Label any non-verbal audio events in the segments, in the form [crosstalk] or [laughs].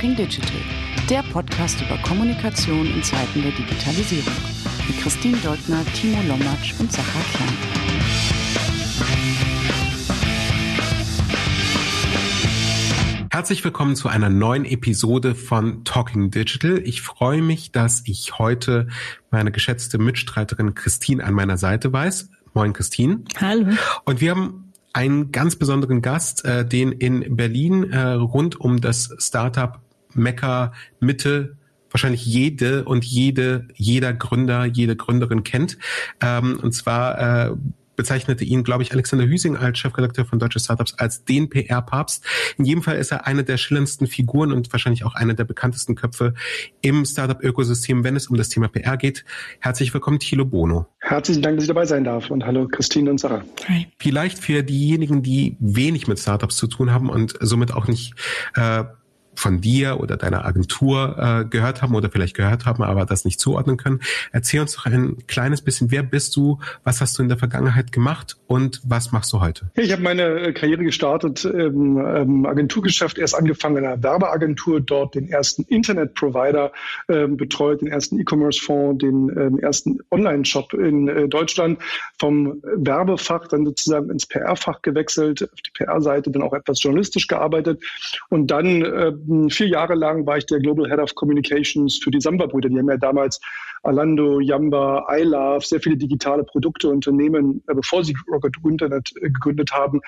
Talking Digital, der Podcast über Kommunikation in Zeiten der Digitalisierung. Mit Christine Deutner, Timo Lommatsch und Sacha Klein. Herzlich willkommen zu einer neuen Episode von Talking Digital. Ich freue mich, dass ich heute meine geschätzte Mitstreiterin Christine an meiner Seite weiß. Moin, Christine. Hallo. Und wir haben einen ganz besonderen Gast, äh, den in Berlin äh, rund um das Startup Mecca Mitte wahrscheinlich jede und jede, jeder Gründer, jede Gründerin kennt. Ähm, und zwar äh, bezeichnete ihn, glaube ich, Alexander Hüsing als Chefredakteur von Deutsche Startups als den PR-Papst. In jedem Fall ist er eine der schillerndsten Figuren und wahrscheinlich auch einer der bekanntesten Köpfe im Startup-Ökosystem, wenn es um das Thema PR geht. Herzlich willkommen, Thilo Bono. Herzlichen Dank, dass ich dabei sein darf und hallo Christine und Sarah. Hi. Vielleicht für diejenigen, die wenig mit Startups zu tun haben und somit auch nicht äh, von dir oder deiner Agentur äh, gehört haben oder vielleicht gehört haben, aber das nicht zuordnen können. Erzähl uns doch ein kleines bisschen, wer bist du, was hast du in der Vergangenheit gemacht und was machst du heute? Ich habe meine äh, Karriere gestartet im ähm, Agenturgeschäft, erst angefangen in einer Werbeagentur, dort den ersten Internetprovider ähm, betreut, den ersten E-Commerce-Fonds, den ähm, ersten Online-Shop in äh, Deutschland, vom Werbefach dann sozusagen ins PR-Fach gewechselt, auf die PR-Seite dann auch etwas journalistisch gearbeitet und dann äh, vier Jahre lang war ich der Global Head of Communications für die Samba-Brüder. Die haben ja damals Alando, Yamba, iLove, sehr viele digitale Produkte, Unternehmen, äh, bevor sie Rocket Internet äh, gegründet haben,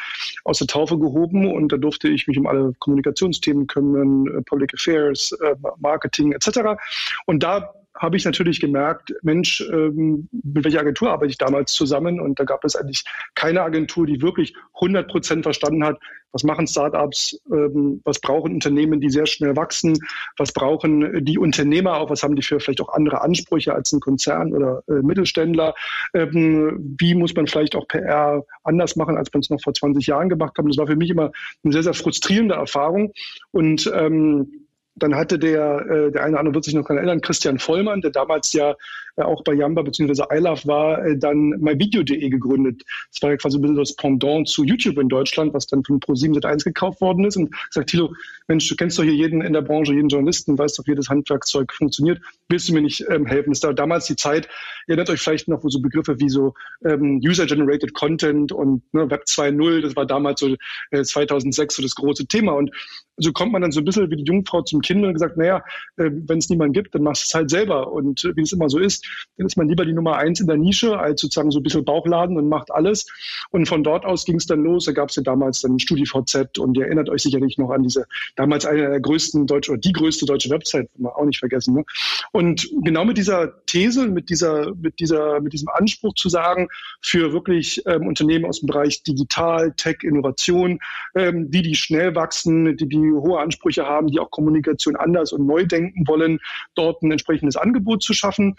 aus der Taufe gehoben. Und da durfte ich mich um alle Kommunikationsthemen kümmern, äh, Public Affairs, Marketing etc. Und da habe ich natürlich gemerkt, Mensch, ähm, mit welcher Agentur arbeite ich damals zusammen? Und da gab es eigentlich keine Agentur, die wirklich 100 Prozent verstanden hat, was machen Startups, ähm, was brauchen Unternehmen, die sehr schnell wachsen, was brauchen die Unternehmer auch, was haben die für vielleicht auch andere Ansprüche als ein Konzern oder äh, Mittelständler, ähm, wie muss man vielleicht auch PR anders machen, als man es noch vor 20 Jahren gemacht hat. Das war für mich immer eine sehr, sehr frustrierende Erfahrung und ähm, dann hatte der, äh, der eine oder andere wird sich noch daran erinnern, Christian Vollmann, der damals ja auch bei Yamba bzw. iLove war, äh, dann myvideo.de gegründet. Das war ja quasi ein bisschen das Pendant zu YouTube in Deutschland, was dann von Pro7 Sat1 gekauft worden ist. Und gesagt, Thilo, Mensch, du kennst doch hier jeden in der Branche, jeden Journalisten, weißt doch, wie das Handwerkzeug funktioniert. Willst du mir nicht ähm, helfen? Das war damals die Zeit, ihr erinnert euch vielleicht noch, wo so Begriffe wie so ähm, User-Generated Content und ne, Web 2.0, das war damals so äh, 2006 so das große Thema. Und so kommt man dann so ein bisschen wie die Jungfrau zum Kind und gesagt, naja, äh, wenn es niemanden gibt, dann machst du es halt selber. Und äh, wie es immer so ist, dann ist man lieber die Nummer eins in der Nische, als sozusagen so ein bisschen Bauchladen und macht alles. Und von dort aus ging es dann los. Da gab es ja damals dann StudiVZ und ihr erinnert euch sicherlich noch an diese, damals eine der größten deutsche oder die größte deutsche Website, man auch nicht vergessen. Ne? Und genau mit dieser These, mit dieser, mit dieser, mit diesem Anspruch zu sagen, für wirklich ähm, Unternehmen aus dem Bereich Digital, Tech, Innovation, ähm, die, die schnell wachsen, die, die hohe Ansprüche haben, die auch Kommunikation anders und neu denken wollen, dort ein entsprechendes Angebot zu schaffen.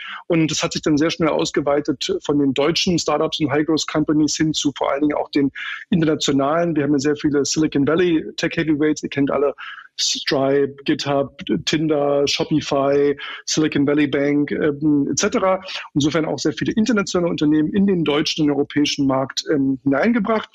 Das hat sich dann sehr schnell ausgeweitet von den deutschen Startups und High-Growth Companies hin zu vor allen Dingen auch den internationalen. Wir haben ja sehr viele Silicon Valley Tech Heavyweights. Ihr kennt alle Stripe, GitHub, Tinder, Shopify, Silicon Valley Bank ähm, etc. Insofern auch sehr viele internationale Unternehmen in den deutschen und europäischen Markt ähm, hineingebracht.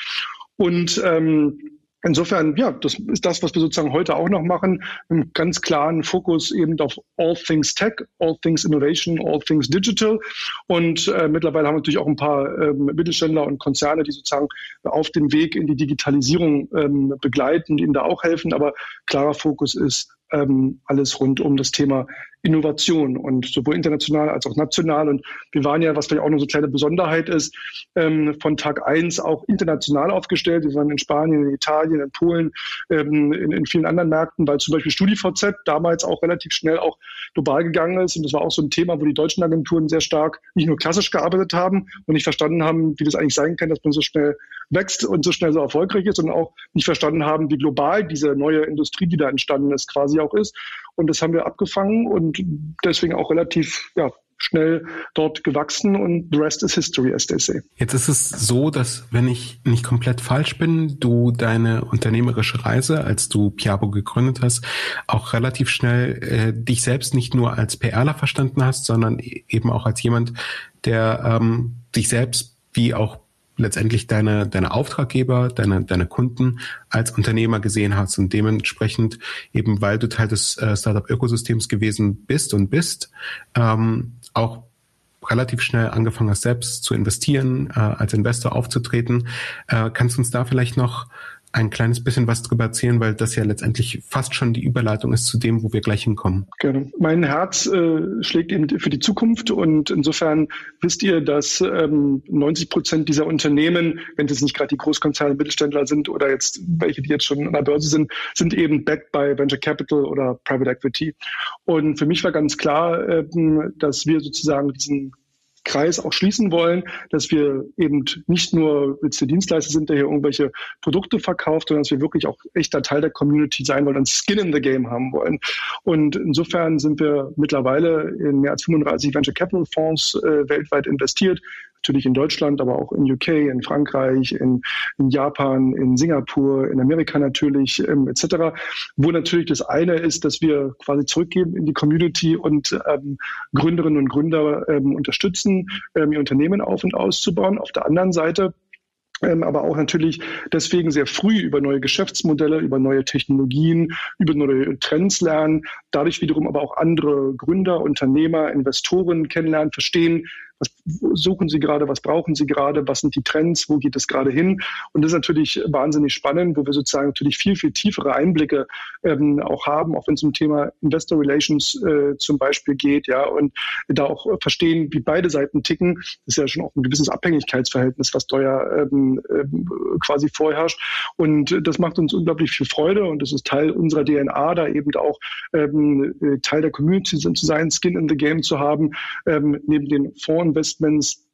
Und ähm, Insofern, ja, das ist das, was wir sozusagen heute auch noch machen. Einen ganz klaren Fokus eben auf All Things Tech, All Things Innovation, All Things Digital. Und äh, mittlerweile haben wir natürlich auch ein paar ähm, Mittelständler und Konzerne, die sozusagen auf dem Weg in die Digitalisierung ähm, begleiten, ihnen da auch helfen. Aber klarer Fokus ist ähm, alles rund um das Thema Innovation und sowohl international als auch national. Und wir waren ja, was vielleicht auch noch so eine kleine Besonderheit ist, ähm, von Tag eins auch international aufgestellt. Wir waren in Spanien, in Italien, in Polen, ähm, in, in, vielen anderen Märkten, weil zum Beispiel StudiVZ damals auch relativ schnell auch global gegangen ist. Und das war auch so ein Thema, wo die deutschen Agenturen sehr stark nicht nur klassisch gearbeitet haben und nicht verstanden haben, wie das eigentlich sein kann, dass man so schnell wächst und so schnell so erfolgreich ist, sondern auch nicht verstanden haben, wie global diese neue Industrie, die da entstanden ist, quasi auch ist. Und das haben wir abgefangen und deswegen auch relativ ja, schnell dort gewachsen und the rest is history, as they say. Jetzt ist es so, dass wenn ich nicht komplett falsch bin, du deine unternehmerische Reise, als du Piabo gegründet hast, auch relativ schnell äh, dich selbst nicht nur als PRler verstanden hast, sondern e-, eben auch als jemand, der ähm, sich selbst wie auch letztendlich deine, deine Auftraggeber, deine, deine Kunden als Unternehmer gesehen hast und dementsprechend eben, weil du Teil des äh, Startup-Ökosystems gewesen bist und bist, ähm, auch relativ schnell angefangen hast, selbst zu investieren, äh, als Investor aufzutreten. Äh, kannst du uns da vielleicht noch ein kleines bisschen was drüber erzählen, weil das ja letztendlich fast schon die Überleitung ist zu dem, wo wir gleich hinkommen. Gerne. Mein Herz äh, schlägt eben für die Zukunft und insofern wisst ihr, dass ähm, 90 Prozent dieser Unternehmen, wenn das nicht gerade die Großkonzerne, Mittelständler sind oder jetzt welche, die jetzt schon an der Börse sind, sind eben backed by Venture Capital oder Private Equity. Und für mich war ganz klar, ähm, dass wir sozusagen diesen Kreis auch schließen wollen, dass wir eben nicht nur jetzt der Dienstleister sind, der hier irgendwelche Produkte verkauft, sondern dass wir wirklich auch echter Teil der Community sein wollen und Skin in the Game haben wollen. Und insofern sind wir mittlerweile in mehr als 35 Venture Capital Fonds äh, weltweit investiert, natürlich in Deutschland, aber auch in UK, in Frankreich, in, in Japan, in Singapur, in Amerika natürlich, ähm, etc. Wo natürlich das eine ist, dass wir quasi zurückgeben in die Community und ähm, Gründerinnen und Gründer ähm, unterstützen, ähm, ihr Unternehmen auf und auszubauen. Auf der anderen Seite ähm, aber auch natürlich deswegen sehr früh über neue Geschäftsmodelle, über neue Technologien, über neue Trends lernen, dadurch wiederum aber auch andere Gründer, Unternehmer, Investoren kennenlernen, verstehen, was suchen Sie gerade, was brauchen Sie gerade, was sind die Trends, wo geht es gerade hin? Und das ist natürlich wahnsinnig spannend, wo wir sozusagen natürlich viel, viel tiefere Einblicke ähm, auch haben, auch wenn es um Thema Investor Relations äh, zum Beispiel geht, ja, und da auch verstehen, wie beide Seiten ticken. Das ist ja schon auch ein gewisses Abhängigkeitsverhältnis, was da ja ähm, ähm, quasi vorherrscht. Und das macht uns unglaublich viel Freude und das ist Teil unserer DNA, da eben auch ähm, Teil der Community zu sein, Skin in the Game zu haben, ähm, neben den Fonds Investments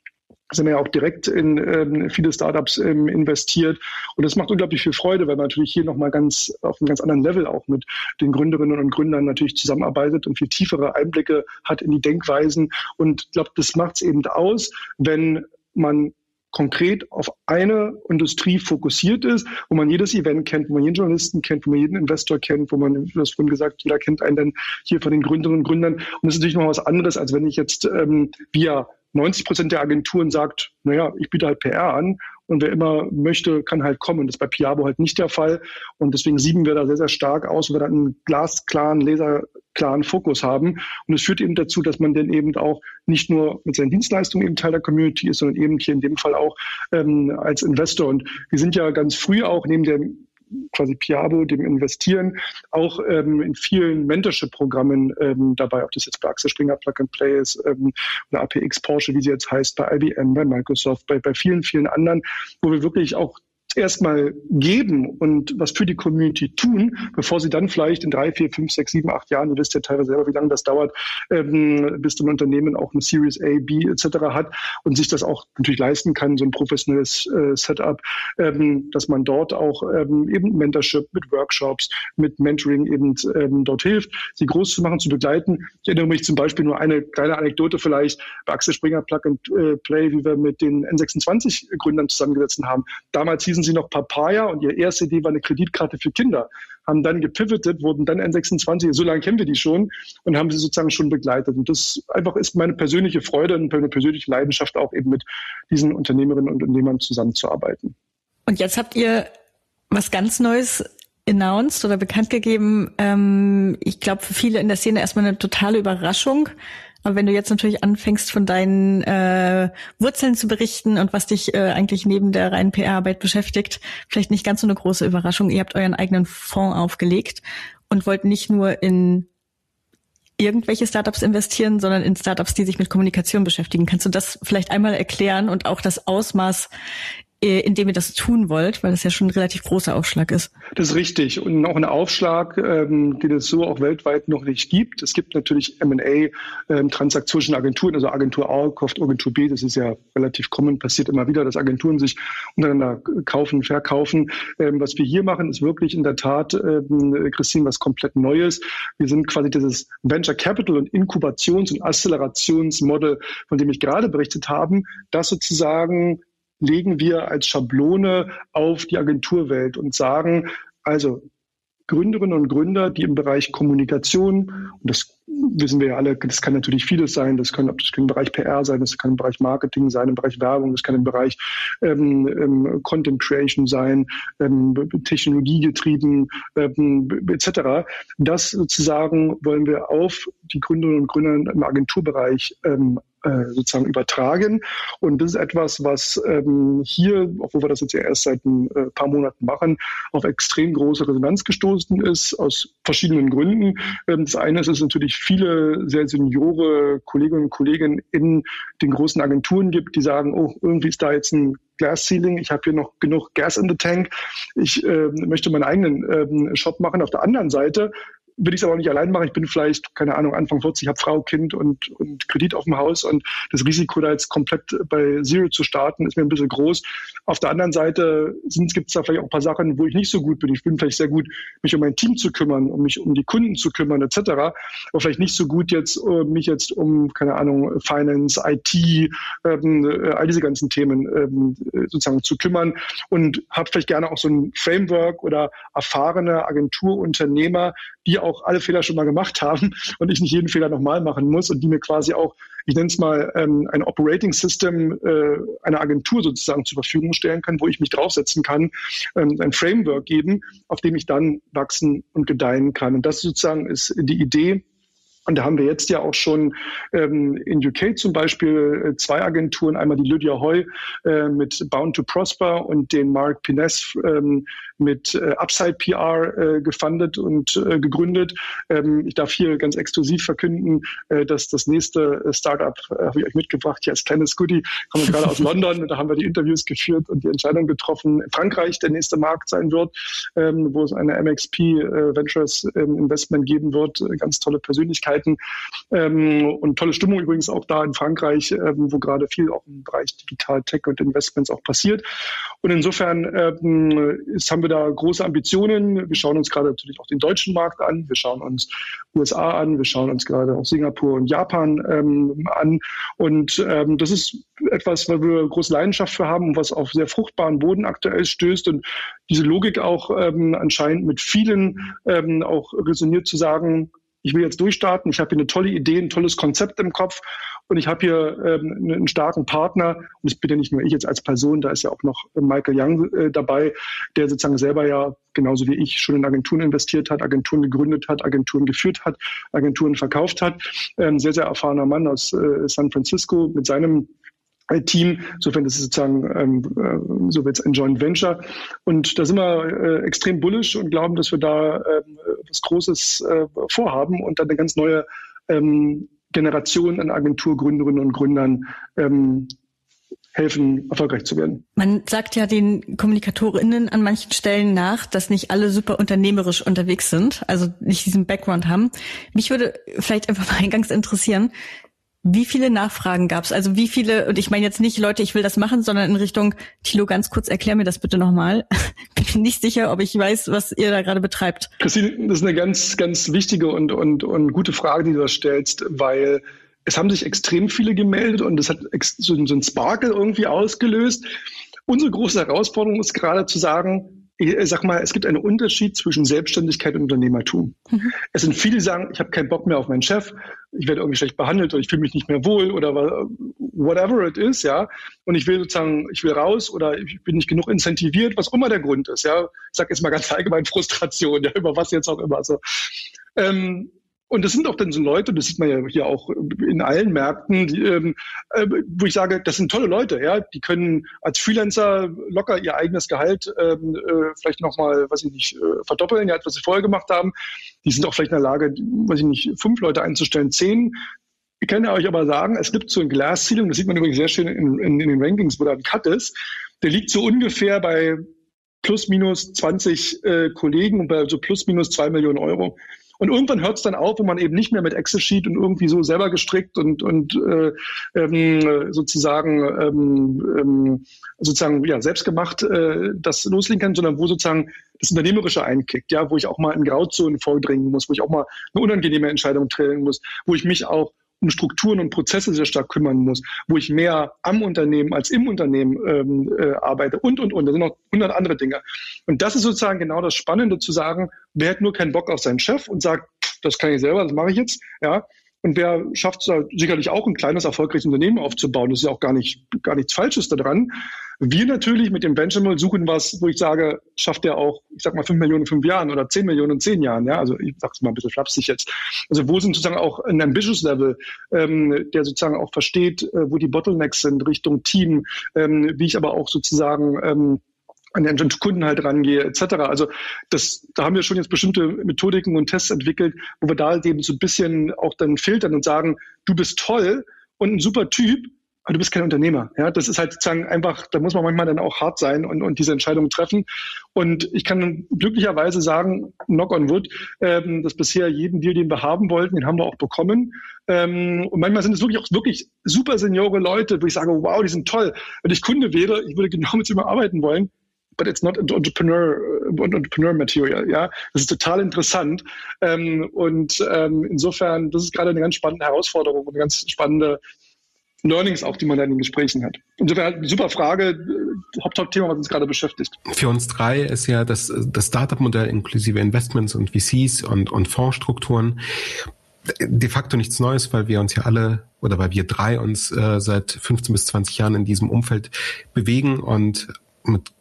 sind wir ja auch direkt in ähm, viele Startups ähm, investiert. Und das macht unglaublich viel Freude, weil man natürlich hier nochmal ganz auf einem ganz anderen Level auch mit den Gründerinnen und Gründern natürlich zusammenarbeitet und viel tiefere Einblicke hat in die Denkweisen. Und ich glaube, das macht es eben aus, wenn man konkret auf eine Industrie fokussiert ist, wo man jedes Event kennt, wo man jeden Journalisten kennt, wo man jeden Investor kennt, wo man, du hast vorhin gesagt, jeder kennt einen dann hier von den Gründerinnen und Gründern. Und das ist natürlich noch was anderes, als wenn ich jetzt ähm, via 90 Prozent der Agenturen sagt, naja, ich biete halt PR an und wer immer möchte, kann halt kommen. Das ist bei Piabo halt nicht der Fall. Und deswegen sieben wir da sehr, sehr stark aus, weil wir da einen glasklaren, laserklaren Fokus haben. Und es führt eben dazu, dass man dann eben auch nicht nur mit seinen Dienstleistungen eben Teil der Community ist, sondern eben hier in dem Fall auch ähm, als Investor. Und wir sind ja ganz früh auch neben der quasi Piabo, dem Investieren, auch ähm, in vielen Mentorship-Programmen ähm, dabei, ob das jetzt bei Axel Springer Plug and Play ist ähm, oder APX Porsche, wie sie jetzt heißt, bei IBM, bei Microsoft, bei, bei vielen, vielen anderen, wo wir wirklich auch erstmal geben und was für die Community tun, bevor sie dann vielleicht in drei, vier, fünf, sechs, sieben, acht Jahren, du wisst ja teilweise selber, wie lange das dauert, ähm, bis ein Unternehmen auch eine Series A, B etc. hat und sich das auch natürlich leisten kann, so ein professionelles äh, Setup, ähm, dass man dort auch ähm, eben Mentorship mit Workshops, mit Mentoring eben ähm, dort hilft, sie groß zu machen, zu begleiten. Ich erinnere mich zum Beispiel nur eine kleine Anekdote vielleicht bei Axel Springer Plug and äh, Play, wie wir mit den N26-Gründern zusammengesetzt haben. Damals hießen sie noch Papaya und ihre erste Idee war eine Kreditkarte für Kinder. Haben dann gepivotet, wurden dann N26, so lange kennen wir die schon und haben sie sozusagen schon begleitet. Und das einfach ist meine persönliche Freude und meine persönliche Leidenschaft auch eben mit diesen Unternehmerinnen und Unternehmern zusammenzuarbeiten. Und jetzt habt ihr was ganz Neues announced oder bekannt gegeben. Ähm, ich glaube, für viele in der Szene erstmal eine totale Überraschung. Aber wenn du jetzt natürlich anfängst, von deinen äh, Wurzeln zu berichten und was dich äh, eigentlich neben der reinen PR-Arbeit beschäftigt, vielleicht nicht ganz so eine große Überraschung. Ihr habt euren eigenen Fonds aufgelegt und wollt nicht nur in irgendwelche Startups investieren, sondern in Startups, die sich mit Kommunikation beschäftigen. Kannst du das vielleicht einmal erklären und auch das Ausmaß, indem ihr das tun wollt, weil das ja schon ein relativ großer Aufschlag ist. Das ist richtig und auch ein Aufschlag, ähm, den es so auch weltweit noch nicht gibt. Es gibt natürlich M&A ähm, Transaktionen Agenturen, also Agentur A kauft Agentur B, das ist ja relativ common, passiert immer wieder, dass Agenturen sich untereinander kaufen, verkaufen. Ähm, was wir hier machen, ist wirklich in der Tat, ähm, Christine, was komplett Neues. Wir sind quasi dieses Venture Capital und Inkubations- und Accelerationsmodel, von dem ich gerade berichtet habe, das sozusagen legen wir als Schablone auf die Agenturwelt und sagen, also Gründerinnen und Gründer, die im Bereich Kommunikation, und das wissen wir ja alle, das kann natürlich vieles sein. Das kann, das kann im Bereich PR sein, das kann im Bereich Marketing sein, im Bereich Werbung, das kann im Bereich ähm, ähm, Content Creation sein, ähm, technologiegetrieben ähm, etc. Das sozusagen wollen wir auf die Gründerinnen und Gründer im Agenturbereich ähm, äh, sozusagen übertragen. Und das ist etwas, was ähm, hier, obwohl wir das jetzt ja erst seit ein äh, paar Monaten machen, auf extrem große Resonanz gestoßen ist, aus verschiedenen Gründen. Ähm, das eine ist, es natürlich viele sehr seniore Kolleginnen und Kollegen in den großen Agenturen gibt, die sagen, oh, irgendwie ist da jetzt ein Glass Ceiling, ich habe hier noch genug Gas in the Tank, ich äh, möchte meinen eigenen ähm, Shop machen. Auf der anderen Seite will ich es aber nicht allein machen. Ich bin vielleicht, keine Ahnung, Anfang 40, habe Frau, Kind und, und Kredit auf dem Haus und das Risiko, da jetzt komplett bei Zero zu starten, ist mir ein bisschen groß. Auf der anderen Seite gibt es da vielleicht auch ein paar Sachen, wo ich nicht so gut bin. Ich bin vielleicht sehr gut, mich um mein Team zu kümmern, um mich um die Kunden zu kümmern, etc. Aber vielleicht nicht so gut jetzt, uh, mich jetzt um, keine Ahnung, Finance, IT, ähm, äh, all diese ganzen Themen ähm, sozusagen zu kümmern und habe vielleicht gerne auch so ein Framework oder erfahrene Agenturunternehmer, die auch alle Fehler schon mal gemacht haben [laughs] und ich nicht jeden Fehler nochmal machen muss und die mir quasi auch, ich nenne es mal, ähm, ein Operating System äh, einer Agentur sozusagen zur Verfügung stellen kann, wo ich mich draufsetzen kann, ähm, ein Framework geben, auf dem ich dann wachsen und gedeihen kann. Und das sozusagen ist die Idee, und da haben wir jetzt ja auch schon ähm, in UK zum Beispiel äh, zwei Agenturen, einmal die Lydia Hoy äh, mit Bound to Prosper und den Mark Pines ähm, mit äh, Upside PR äh, gefundet und äh, gegründet. Ähm, ich darf hier ganz exklusiv verkünden, äh, dass das nächste äh, Startup, äh, habe ich euch mitgebracht, hier als kleines Goodie, kommen gerade aus [laughs] London, da haben wir die Interviews geführt und die Entscheidung getroffen, Frankreich der nächste Markt sein wird, ähm, wo es eine MXP äh, Ventures ähm, Investment geben wird, äh, ganz tolle Persönlichkeiten ähm, und tolle Stimmung übrigens auch da in Frankreich, ähm, wo gerade viel auch im Bereich Digital Tech und Investments auch passiert. Und insofern ähm, ist, haben wir da große Ambitionen. Wir schauen uns gerade natürlich auch den deutschen Markt an. Wir schauen uns USA an. Wir schauen uns gerade auch Singapur und Japan ähm, an. Und ähm, das ist etwas, weil wir große Leidenschaft für haben und was auf sehr fruchtbaren Boden aktuell stößt. Und diese Logik auch ähm, anscheinend mit vielen auch resoniert zu sagen, ich will jetzt durchstarten, ich habe hier eine tolle Idee, ein tolles Konzept im Kopf und ich habe hier ähm, einen starken Partner. Und es bin ja nicht nur ich jetzt als Person, da ist ja auch noch Michael Young äh, dabei, der sozusagen selber ja genauso wie ich schon in Agenturen investiert hat, Agenturen gegründet hat, Agenturen geführt hat, Agenturen verkauft hat. Ähm, sehr, sehr erfahrener Mann aus äh, San Francisco mit seinem Team. Insofern ist sozusagen ähm, äh, so wird es ein Joint Venture. Und da sind wir äh, extrem bullish und glauben, dass wir da äh, was Großes äh, vorhaben und dann eine ganz neue ähm, Generation an Agenturgründerinnen und Gründern ähm, helfen, erfolgreich zu werden. Man sagt ja den KommunikatorInnen an manchen Stellen nach, dass nicht alle super unternehmerisch unterwegs sind, also nicht diesen Background haben. Mich würde vielleicht einfach mal [laughs] eingangs interessieren, wie viele Nachfragen gab es? Also wie viele, und ich meine jetzt nicht, Leute, ich will das machen, sondern in Richtung, Thilo, ganz kurz, erklär mir das bitte nochmal. [laughs] Bin nicht sicher, ob ich weiß, was ihr da gerade betreibt. Christine, das ist eine ganz, ganz wichtige und, und, und gute Frage, die du da stellst, weil es haben sich extrem viele gemeldet und es hat so, so ein Sparkle irgendwie ausgelöst. Unsere große Herausforderung ist gerade zu sagen, ich sag mal, es gibt einen Unterschied zwischen Selbstständigkeit und Unternehmertum. Mhm. Es sind viele, die sagen, ich habe keinen Bock mehr auf meinen Chef, ich werde irgendwie schlecht behandelt oder ich fühle mich nicht mehr wohl oder whatever it is, ja. Und ich will sozusagen, ich will raus oder ich bin nicht genug incentiviert, was immer der Grund ist, ja. Ich sage jetzt mal ganz allgemein Frustration, [laughs] ja, über was jetzt auch immer. Also, ähm, und das sind auch dann so Leute, das sieht man ja hier auch in allen Märkten, die, ähm, äh, wo ich sage, das sind tolle Leute, ja, die können als Freelancer locker ihr eigenes Gehalt ähm, äh, vielleicht nochmal, was ich nicht, äh, verdoppeln, ja, was sie vorher gemacht haben. Die sind auch vielleicht in der Lage, weiß ich nicht, fünf Leute einzustellen, zehn. Ich kann ja euch aber sagen, es gibt so ein Glasceiling, das sieht man übrigens sehr schön in, in, in den Rankings, wo da ein Cut ist. Der liegt so ungefähr bei plus minus 20 äh, Kollegen und bei so plus minus zwei Millionen Euro. Und irgendwann hört es dann auf, wo man eben nicht mehr mit Excel-Sheet und irgendwie so selber gestrickt und, und äh, ähm, sozusagen, ähm, ähm, sozusagen ja, selbst gemacht äh, das loslegen kann, sondern wo sozusagen das Unternehmerische einkickt, ja, wo ich auch mal in Grauzonen vordringen muss, wo ich auch mal eine unangenehme Entscheidung trillen muss, wo ich mich auch um Strukturen und Prozesse sehr stark kümmern muss, wo ich mehr am Unternehmen als im Unternehmen ähm, äh, arbeite und, und, und. Da sind noch hundert andere Dinge. Und das ist sozusagen genau das Spannende zu sagen, wer hat nur keinen Bock auf seinen Chef und sagt, das kann ich selber, das mache ich jetzt, ja. Und wer schafft es sicherlich auch, ein kleines, erfolgreiches Unternehmen aufzubauen. Das ist ja auch gar, nicht, gar nichts Falsches daran. Wir natürlich mit dem Benjamin suchen was, wo ich sage, schafft der auch, ich sag mal, fünf Millionen in fünf Jahren oder zehn Millionen in zehn Jahren. Ja, also ich sag's mal ein bisschen flapsig jetzt. Also wo sind sozusagen auch ein ambitious Level, ähm, der sozusagen auch versteht, äh, wo die Bottlenecks sind Richtung Team, ähm, wie ich aber auch sozusagen ähm, an den Kunden halt rangehe, etc. Also das, da haben wir schon jetzt bestimmte Methodiken und Tests entwickelt, wo wir da halt eben so ein bisschen auch dann filtern und sagen, du bist toll und ein super Typ, aber du bist kein Unternehmer. Ja, das ist halt sozusagen einfach, da muss man manchmal dann auch hart sein und, und diese Entscheidung treffen. Und ich kann glücklicherweise sagen, knock on wood, ähm, dass bisher jeden Deal, den wir haben wollten, den haben wir auch bekommen. Ähm, und manchmal sind es wirklich auch wirklich super seniore Leute, wo ich sage, wow, die sind toll. Wenn ich Kunde wäre, ich würde genau mit ihm arbeiten wollen but it's not entrepreneur, uh, entrepreneur material. Ja, das ist total interessant. Ähm, und ähm, insofern, das ist gerade eine ganz spannende Herausforderung und eine ganz spannende Learnings auch, die man dann in den Gesprächen hat. Insofern eine super Frage, äh, Hauptthema, was uns gerade beschäftigt. Für uns drei ist ja das, das Startup-Modell inklusive Investments und VCs und, und Fondsstrukturen de facto nichts Neues, weil wir uns ja alle oder weil wir drei uns äh, seit 15 bis 20 Jahren in diesem Umfeld bewegen und mit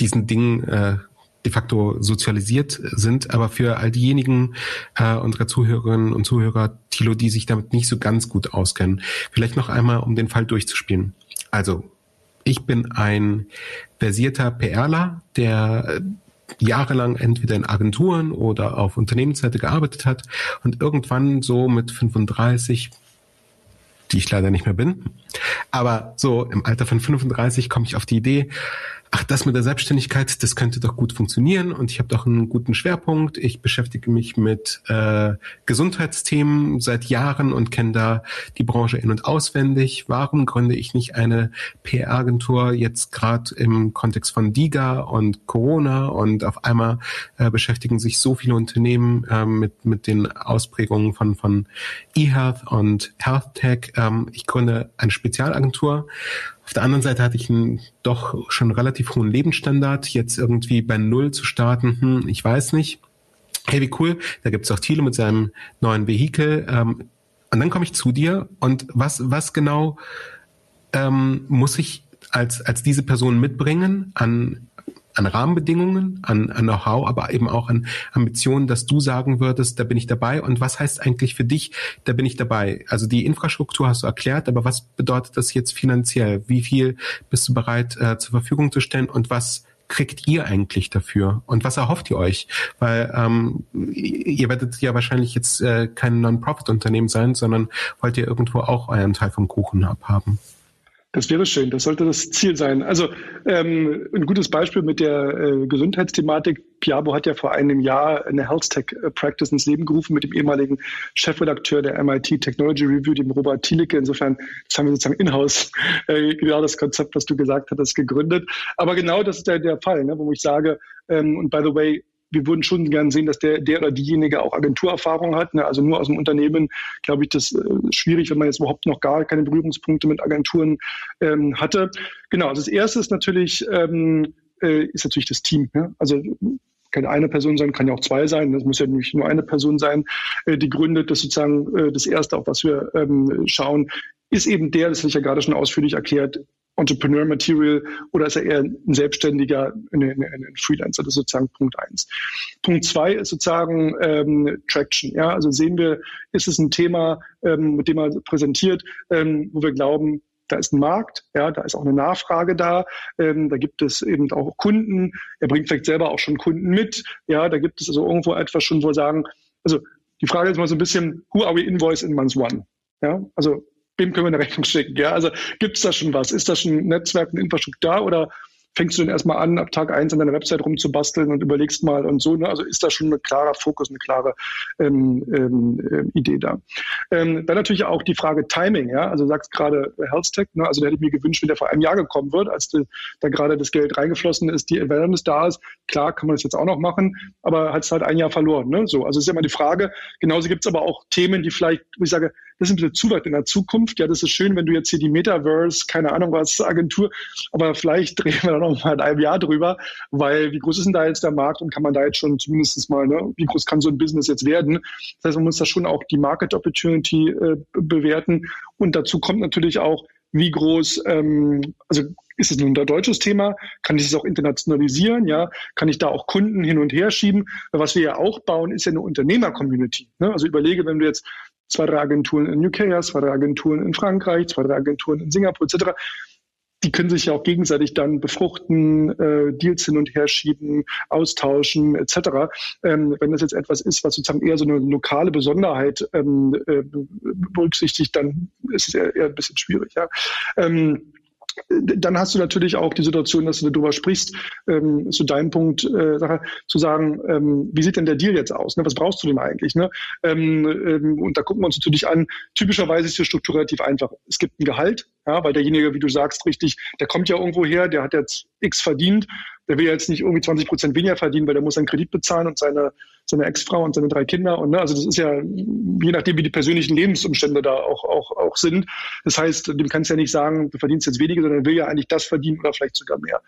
diesen Dingen äh, de facto sozialisiert sind. Aber für all diejenigen äh, unserer Zuhörerinnen und Zuhörer, Thilo, die sich damit nicht so ganz gut auskennen, vielleicht noch einmal, um den Fall durchzuspielen. Also, ich bin ein versierter PRler, der jahrelang entweder in Agenturen oder auf Unternehmensseite gearbeitet hat und irgendwann so mit 35 die ich leider nicht mehr bin. Aber so im Alter von 35 komme ich auf die Idee, ach, das mit der Selbstständigkeit, das könnte doch gut funktionieren und ich habe doch einen guten Schwerpunkt. Ich beschäftige mich mit äh, Gesundheitsthemen seit Jahren und kenne da die Branche in- und auswendig. Warum gründe ich nicht eine PR-Agentur jetzt gerade im Kontext von DIGA und Corona und auf einmal äh, beschäftigen sich so viele Unternehmen äh, mit, mit den Ausprägungen von, von eHealth und Health Tech. Ähm, ich gründe eine Spezialagentur auf der anderen Seite hatte ich einen doch schon relativ hohen Lebensstandard. Jetzt irgendwie bei Null zu starten, hm, ich weiß nicht. Hey, wie cool. Da gibt's auch Thilo mit seinem neuen Vehikel. Ähm, und dann komme ich zu dir und was, was genau ähm, muss ich als, als diese Person mitbringen an an Rahmenbedingungen, an, an Know-how, aber eben auch an Ambitionen, dass du sagen würdest, da bin ich dabei. Und was heißt eigentlich für dich, da bin ich dabei? Also die Infrastruktur hast du erklärt, aber was bedeutet das jetzt finanziell? Wie viel bist du bereit äh, zur Verfügung zu stellen und was kriegt ihr eigentlich dafür? Und was erhofft ihr euch? Weil ähm, ihr werdet ja wahrscheinlich jetzt äh, kein Non-Profit-Unternehmen sein, sondern wollt ihr irgendwo auch euren Teil vom Kuchen abhaben. Das wäre schön, das sollte das Ziel sein. Also ähm, ein gutes Beispiel mit der äh, Gesundheitsthematik. Piabo hat ja vor einem Jahr eine Health Tech äh, Practice ins Leben gerufen mit dem ehemaligen Chefredakteur der MIT Technology Review, dem Robert Thielicke. Insofern, das haben wir sozusagen in-house äh, genau das Konzept, was du gesagt hattest, gegründet. Aber genau das ist der, der Fall, ne, wo ich sage, ähm, und by the way, wir würden schon gern sehen, dass der, der oder diejenige auch Agenturerfahrung hat. Ne? Also nur aus dem Unternehmen, glaube ich, das äh, schwierig, wenn man jetzt überhaupt noch gar keine Berührungspunkte mit Agenturen ähm, hatte. Genau, also das erste ist natürlich, ähm, äh, ist natürlich das Team. Ne? Also kann eine Person sein, kann ja auch zwei sein. Das muss ja nicht nur eine Person sein, äh, die gründet. Das sozusagen äh, das erste, auf was wir ähm, schauen, ist eben der, das habe ich ja gerade schon ausführlich erklärt, Entrepreneur Material oder ist er eher ein Selbstständiger, ein, ein Freelancer? Das ist sozusagen Punkt eins. Punkt zwei ist sozusagen ähm, Traction. Ja, also sehen wir, ist es ein Thema, ähm, mit dem man präsentiert, ähm, wo wir glauben, da ist ein Markt, ja, da ist auch eine Nachfrage da, ähm, da gibt es eben auch Kunden, er bringt vielleicht selber auch schon Kunden mit, ja, da gibt es also irgendwo etwas schon, wo wir sagen, also die Frage ist mal so ein bisschen, who are we invoice in month one? Ja, also wem können wir eine Rechnung schicken? Ja, also gibt es da schon was? Ist da schon Netzwerk und Infrastruktur da oder fängst du denn erstmal an, ab Tag eins an deiner Website rumzubasteln und überlegst mal und so. Ne? Also ist da schon ein klarer Fokus, eine klare ähm, ähm, äh, Idee da. Ähm, dann natürlich auch die Frage Timing. Ja? Also du sagst gerade Health Tech. Ne? Also da hätte ich mir gewünscht, wenn der vor einem Jahr gekommen wird, als da gerade das Geld reingeflossen ist, die Awareness da ist. Klar kann man das jetzt auch noch machen, aber hat es halt ein Jahr verloren. Ne? So, also ist ja immer die Frage. Genauso gibt es aber auch Themen, die vielleicht, wo ich sage, das ist ein bisschen zu weit in der Zukunft. Ja, das ist schön, wenn du jetzt hier die Metaverse, keine Ahnung was, Agentur, aber vielleicht [laughs] drehen wir da noch mal in einem Jahr drüber, weil wie groß ist denn da jetzt der Markt und kann man da jetzt schon zumindest mal, ne, wie groß kann so ein Business jetzt werden? Das heißt, man muss da schon auch die Market Opportunity äh, bewerten und dazu kommt natürlich auch, wie groß, ähm, also ist es nun ein deutsches Thema? Kann ich es auch internationalisieren? Ja, kann ich da auch Kunden hin und her schieben? Was wir ja auch bauen, ist ja eine Unternehmer-Community. Ne? Also überlege, wenn du jetzt zwei, drei Agenturen in UK zwei, drei Agenturen in Frankreich, zwei, drei Agenturen in Singapur etc., die können sich ja auch gegenseitig dann befruchten, äh, Deals hin und her schieben, austauschen etc. Ähm, wenn das jetzt etwas ist, was sozusagen eher so eine lokale Besonderheit ähm, äh, berücksichtigt, dann ist es eher, eher ein bisschen schwierig. Ja. Ähm, dann hast du natürlich auch die Situation, dass du darüber sprichst, ähm, zu deinem Punkt, äh, zu sagen, ähm, wie sieht denn der Deal jetzt aus? Ne? Was brauchst du denn eigentlich? Ne? Ähm, ähm, und da gucken wir uns natürlich an. Typischerweise ist die Struktur relativ einfach. Es gibt ein Gehalt, ja, weil derjenige, wie du sagst, richtig, der kommt ja irgendwo her, der hat jetzt X verdient, der will jetzt nicht irgendwie 20 Prozent weniger verdienen, weil der muss seinen Kredit bezahlen und seine, seine Ex-Frau und seine drei Kinder. Und ne, also das ist ja, je nachdem, wie die persönlichen Lebensumstände da auch, auch, auch sind. Das heißt, dem kannst du ja nicht sagen, du verdienst jetzt weniger, sondern er will ja eigentlich das verdienen oder vielleicht sogar mehr.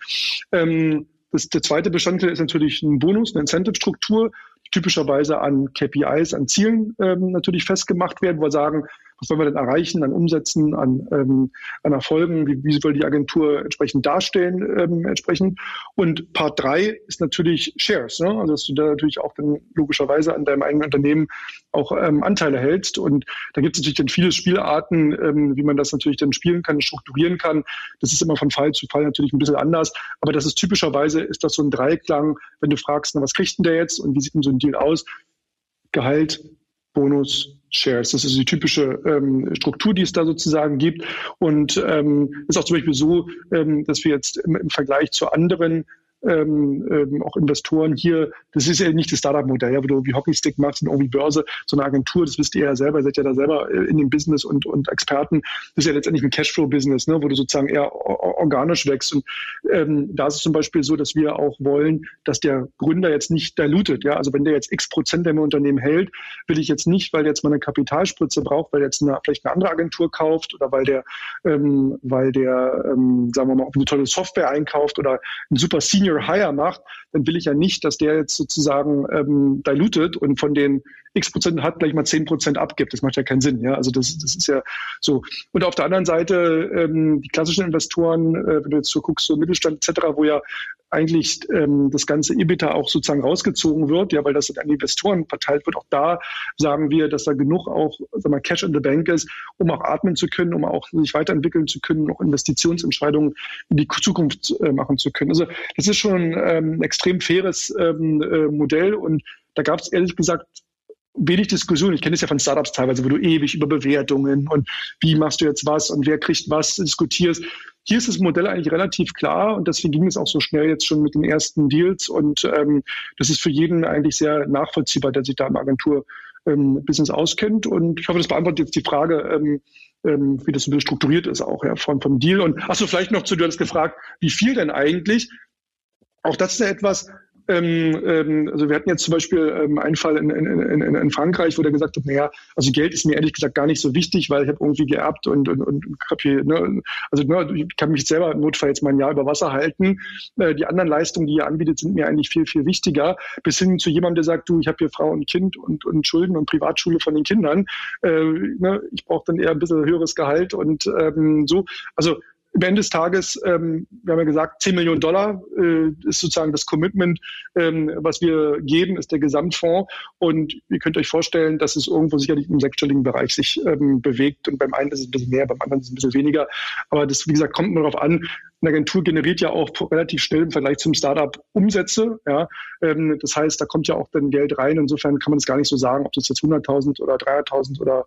Ähm, das, der zweite Bestandteil ist natürlich ein Bonus, eine Incentive-Struktur, typischerweise an KPIs, an Zielen ähm, natürlich festgemacht werden, wo wir sagen, was wollen wir denn erreichen an Umsätzen, an, ähm, an Erfolgen, wie, wie soll die Agentur entsprechend darstellen, ähm, entsprechend. Und Part drei ist natürlich Shares, ne? also dass du da natürlich auch dann logischerweise an deinem eigenen Unternehmen auch ähm, Anteile hältst. Und da gibt es natürlich dann viele Spielarten, ähm, wie man das natürlich dann spielen kann, strukturieren kann. Das ist immer von Fall zu Fall natürlich ein bisschen anders. Aber das ist typischerweise, ist das so ein Dreiklang, wenn du fragst, na, was kriegt denn der jetzt und wie sieht denn so ein Deal aus? Gehalt, Bonus, Shares. Das ist die typische ähm, Struktur, die es da sozusagen gibt. Und ähm, ist auch zum Beispiel so, ähm, dass wir jetzt im, im Vergleich zu anderen ähm, ähm, auch Investoren hier, das ist ja nicht das Startup-Modell, ja, wo du wie Hockeystick machst und irgendwie Börse, so eine Agentur, das wisst ihr ja selber, seid ja da selber äh, in dem Business und, und Experten, das ist ja letztendlich ein Cashflow-Business, ne, wo du sozusagen eher organisch wächst. Und ähm, da ist es zum Beispiel so, dass wir auch wollen, dass der Gründer jetzt nicht dilutet. Ja? Also wenn der jetzt x Prozent im Unternehmen hält, will ich jetzt nicht, weil jetzt mal eine Kapitalspritze braucht, weil jetzt eine, vielleicht eine andere Agentur kauft oder weil der, ähm, weil der, ähm, sagen wir mal, eine tolle Software einkauft oder ein super Senior Senior Hire macht, dann will ich ja nicht, dass der jetzt sozusagen ähm, dilutet und von den x Prozent hat, gleich mal zehn Prozent abgibt. Das macht ja keinen Sinn. Ja, also das, das ist ja so. Und auf der anderen Seite ähm, die klassischen Investoren, äh, wenn du jetzt so guckst, so Mittelstand etc., wo ja eigentlich ähm, das ganze EBITDA auch sozusagen rausgezogen wird, ja, weil das an Investoren verteilt wird. Auch da sagen wir, dass da genug auch sag mal, Cash in the Bank ist, um auch atmen zu können, um auch sich weiterentwickeln zu können, auch Investitionsentscheidungen in die Zukunft äh, machen zu können. Also das ist schon ähm, ein extrem faires ähm, äh, Modell und da gab es ehrlich gesagt wenig Diskussion. Ich kenne es ja von Startups teilweise, wo du ewig über Bewertungen und wie machst du jetzt was und wer kriegt was diskutierst. Hier ist das Modell eigentlich relativ klar und deswegen ging es auch so schnell jetzt schon mit den ersten Deals und ähm, das ist für jeden eigentlich sehr nachvollziehbar, der sich da im Agentur-Business ähm, auskennt und ich hoffe, das beantwortet jetzt die Frage, ähm, ähm, wie das ein bisschen strukturiert ist auch ja, von, vom Deal. Und achso, vielleicht noch zu, du hast gefragt, wie viel denn eigentlich? Auch das ist ja etwas, ähm, ähm, also wir hatten jetzt zum Beispiel ähm, einen Fall in, in, in, in Frankreich, wo der gesagt hat, naja, also Geld ist mir ehrlich gesagt gar nicht so wichtig, weil ich habe irgendwie geerbt und, und, und hier, ne, also ne, ich kann mich selber im Notfall jetzt mal ein Jahr über Wasser halten. Äh, die anderen Leistungen, die ihr anbietet, sind mir eigentlich viel, viel wichtiger. Bis hin zu jemandem, der sagt, du, ich habe hier Frau und Kind und, und Schulden und Privatschule von den Kindern. Äh, ne, ich brauche dann eher ein bisschen höheres Gehalt und ähm, so. Also am Ende des Tages, ähm, wir haben ja gesagt, 10 Millionen Dollar äh, ist sozusagen das Commitment, ähm, was wir geben, ist der Gesamtfonds. Und ihr könnt euch vorstellen, dass es irgendwo sicherlich im sechsstelligen Bereich sich ähm, bewegt. Und beim einen ist es ein bisschen mehr, beim anderen ist es ein bisschen weniger. Aber das, wie gesagt, kommt nur darauf an. Eine Agentur generiert ja auch relativ schnell im Vergleich zum Startup Umsätze. Ja? Ähm, das heißt, da kommt ja auch dann Geld rein. Insofern kann man das gar nicht so sagen, ob das jetzt 100.000 oder 300.000 oder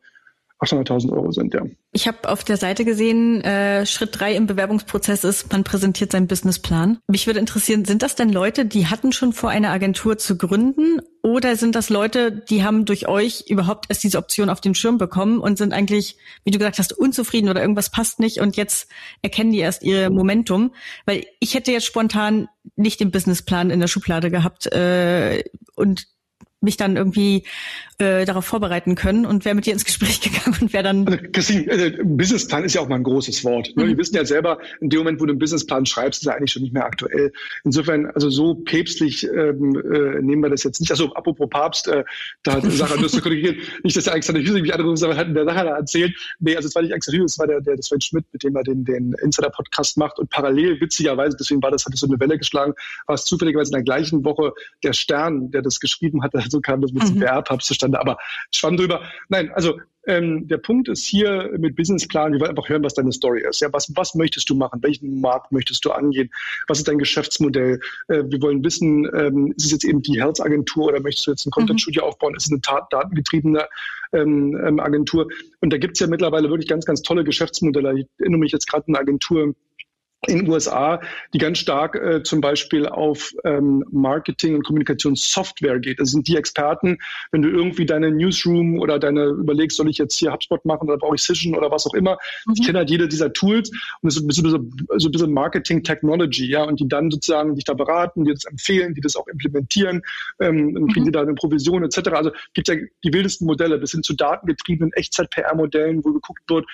800.000 Euro sind, ja. Ich habe auf der Seite gesehen, äh, Schritt drei im Bewerbungsprozess ist, man präsentiert seinen Businessplan. Mich würde interessieren, sind das denn Leute, die hatten schon vor, eine Agentur zu gründen? Oder sind das Leute, die haben durch euch überhaupt erst diese Option auf den Schirm bekommen und sind eigentlich, wie du gesagt hast, unzufrieden oder irgendwas passt nicht und jetzt erkennen die erst ihr Momentum? Weil ich hätte jetzt spontan nicht den Businessplan in der Schublade gehabt äh, und mich dann irgendwie äh, darauf vorbereiten können und wäre mit dir ins Gespräch [laughs] gegangen und wäre dann. Also, Christine, äh, Businessplan ist ja auch mal ein großes Wort. Ne? Mhm. Wir wissen ja selber, in dem Moment, wo du einen Businessplan schreibst, ist er eigentlich schon nicht mehr aktuell. Insofern, also so päpstlich ähm, äh, nehmen wir das jetzt nicht. Also apropos Papst, äh, da hat Sache [laughs] nur zu korrigieren, nicht, dass der Alexander Hüsing mich anruft, aber hat der Sache da erzählt. Nee, also es war nicht Alexander Hüsing, es war der, der Sven Schmidt, mit dem er den, den Insider-Podcast macht und parallel, witzigerweise, deswegen war das, hat so eine Welle geschlagen, war es zufälligerweise in der gleichen Woche der Stern, der das geschrieben hatte, so kam das mit mhm. dem PR-Papst zustande, aber schwamm drüber. Nein, also ähm, der Punkt ist hier mit Businessplan, wir wollen einfach hören, was deine Story ist. Ja, was, was möchtest du machen? Welchen Markt möchtest du angehen? Was ist dein Geschäftsmodell? Äh, wir wollen wissen, ähm, ist es jetzt eben die Health-Agentur oder möchtest du jetzt ein Content-Studio mhm. aufbauen? Ist es eine datengetriebene ähm, ähm, Agentur? Und da gibt es ja mittlerweile wirklich ganz, ganz tolle Geschäftsmodelle. Ich erinnere mich jetzt gerade an eine Agentur, in den USA, die ganz stark äh, zum Beispiel auf ähm, Marketing und Kommunikationssoftware geht. Das sind die Experten, wenn du irgendwie deine Newsroom oder deine überlegst, soll ich jetzt hier HubSpot machen oder brauche ich Cision oder was auch immer. Mhm. Ich kenne halt jede dieser Tools und es ist ein bisschen, so ein bisschen Marketing Technology, ja, und die dann sozusagen dich da beraten, die das empfehlen, die das auch implementieren, ähm, dann kriegen mhm. die da eine Provision etc. Also gibt ja die wildesten Modelle bis hin zu datengetriebenen Echtzeit-PR-Modellen, wo geguckt wird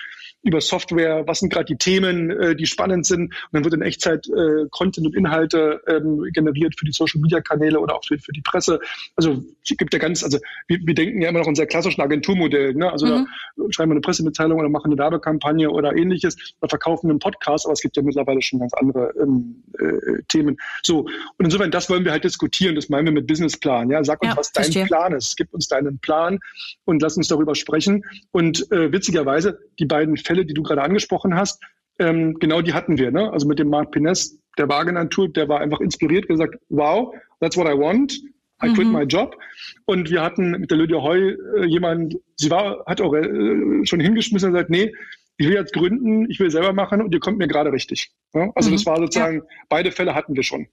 über Software, was sind gerade die Themen, äh, die spannend sind und dann wird in Echtzeit äh, Content und Inhalte ähm, generiert für die Social Media Kanäle oder auch für, für die Presse. Also es gibt ja ganz, also wir, wir denken ja immer noch in sehr klassischen Agenturmodell. Ne? Also mhm. da schreiben wir eine Pressemitteilung oder machen eine Werbekampagne oder ähnliches oder verkaufen einen Podcast, aber es gibt ja mittlerweile schon ganz andere ähm, äh, Themen. So, und insofern, das wollen wir halt diskutieren, das meinen wir mit Businessplan. Ja, sag uns, ja, was dein verstehe. Plan ist. Gib uns deinen Plan und lass uns darüber sprechen. Und äh, witzigerweise, die beiden Fälle, die du gerade angesprochen hast, ähm, genau die hatten wir. Ne? Also mit dem Mark Pines, der war genannt, der war einfach inspiriert, gesagt, wow, that's what I want. I mhm. quit my job. Und wir hatten mit der Lydia Heu äh, jemanden, sie war, hat auch äh, schon hingeschmissen und gesagt, nee, ich will jetzt gründen, ich will selber machen und ihr kommt mir gerade richtig. Ja? Also mhm. das war sozusagen, ja. beide Fälle hatten wir schon.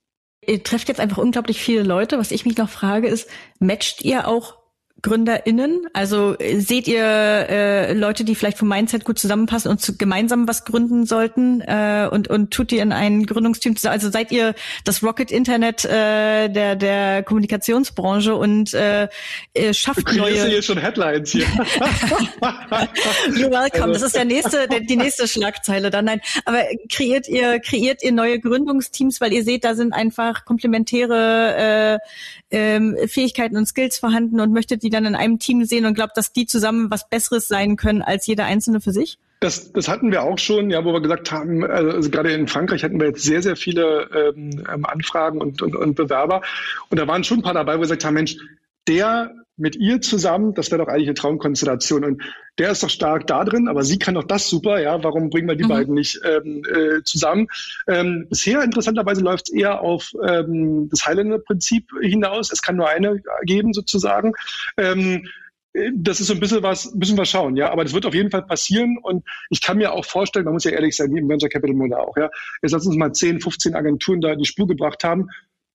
Ihr trefft jetzt einfach unglaublich viele Leute. Was ich mich noch frage ist, matcht ihr auch GründerInnen? Also äh, seht ihr äh, Leute, die vielleicht vom Mindset gut zusammenpassen und zu, gemeinsam was gründen sollten äh, und, und tut ihr in ein Gründungsteam zusammen? Also seid ihr das Rocket Internet äh, der, der Kommunikationsbranche und äh, schafft du neue... hier schon Headlines hier. [laughs] You're welcome. Also. Das ist der nächste, der, die nächste Schlagzeile dann. Nein, aber kreiert ihr, kreiert ihr neue Gründungsteams, weil ihr seht, da sind einfach komplementäre äh, äh, Fähigkeiten und Skills vorhanden und möchtet die die dann in einem Team sehen und glaubt, dass die zusammen was Besseres sein können als jeder Einzelne für sich? Das, das hatten wir auch schon, ja, wo wir gesagt haben, also, also gerade in Frankreich hatten wir jetzt sehr, sehr viele ähm, Anfragen und, und, und Bewerber. Und da waren schon ein paar dabei, wo wir gesagt haben, Mensch, der mit ihr zusammen, das wäre doch eigentlich eine Traumkonstellation. Und der ist doch stark da drin, aber sie kann doch das super, ja, warum bringen wir die mhm. beiden nicht ähm, äh, zusammen? Ähm, bisher interessanterweise läuft es eher auf ähm, das Highlander-Prinzip hinaus. Es kann nur eine geben, sozusagen. Ähm, das ist so ein bisschen was, müssen wir schauen, ja. Aber das wird auf jeden Fall passieren und ich kann mir auch vorstellen, man muss ja ehrlich sein, wie im Venture Capital Modell auch, ja. Jetzt lass uns mal 10, 15 Agenturen da in die Spur gebracht haben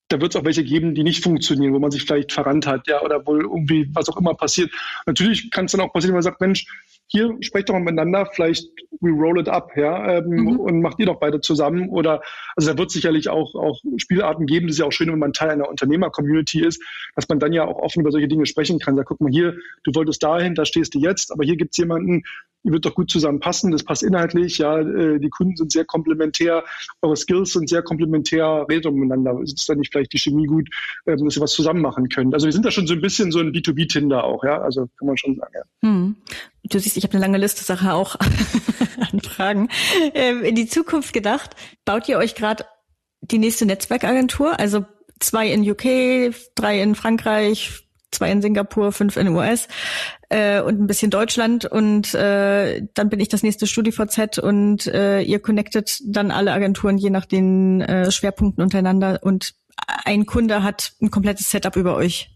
da wird es auch welche geben, die nicht funktionieren, wo man sich vielleicht verrannt hat, ja, oder wohl irgendwie was auch immer passiert. Natürlich kann es dann auch passieren, wenn man sagt, Mensch, hier sprecht doch mal miteinander, vielleicht we roll it up, ja, ähm, mhm. und macht ihr doch beide zusammen. Oder also da wird sicherlich auch, auch Spielarten geben, das ist ja auch schön, wenn man Teil einer Unternehmer-Community ist, dass man dann ja auch offen über solche Dinge sprechen kann. Sag, guck mal hier, du wolltest dahin, da stehst du jetzt, aber hier gibt's jemanden, ihr wird doch gut zusammenpassen, das passt inhaltlich, ja, äh, die Kunden sind sehr komplementär, eure Skills sind sehr komplementär, redet miteinander, ist dann nicht vielleicht die Chemie gut, äh, dass ihr was zusammen machen könnt. Also wir sind da schon so ein bisschen so ein B2B-Tinder auch, ja, also kann man schon sagen, ja. Hm. Du siehst, ich habe eine lange Liste Sache auch [laughs] an Fragen. Ähm, in die Zukunft gedacht, baut ihr euch gerade die nächste Netzwerkagentur, also zwei in UK, drei in Frankreich, zwei in Singapur, fünf in US äh, und ein bisschen Deutschland. Und äh, dann bin ich das nächste StudiVZ und äh, ihr connectet dann alle Agenturen je nach den äh, Schwerpunkten untereinander. Und ein Kunde hat ein komplettes Setup über euch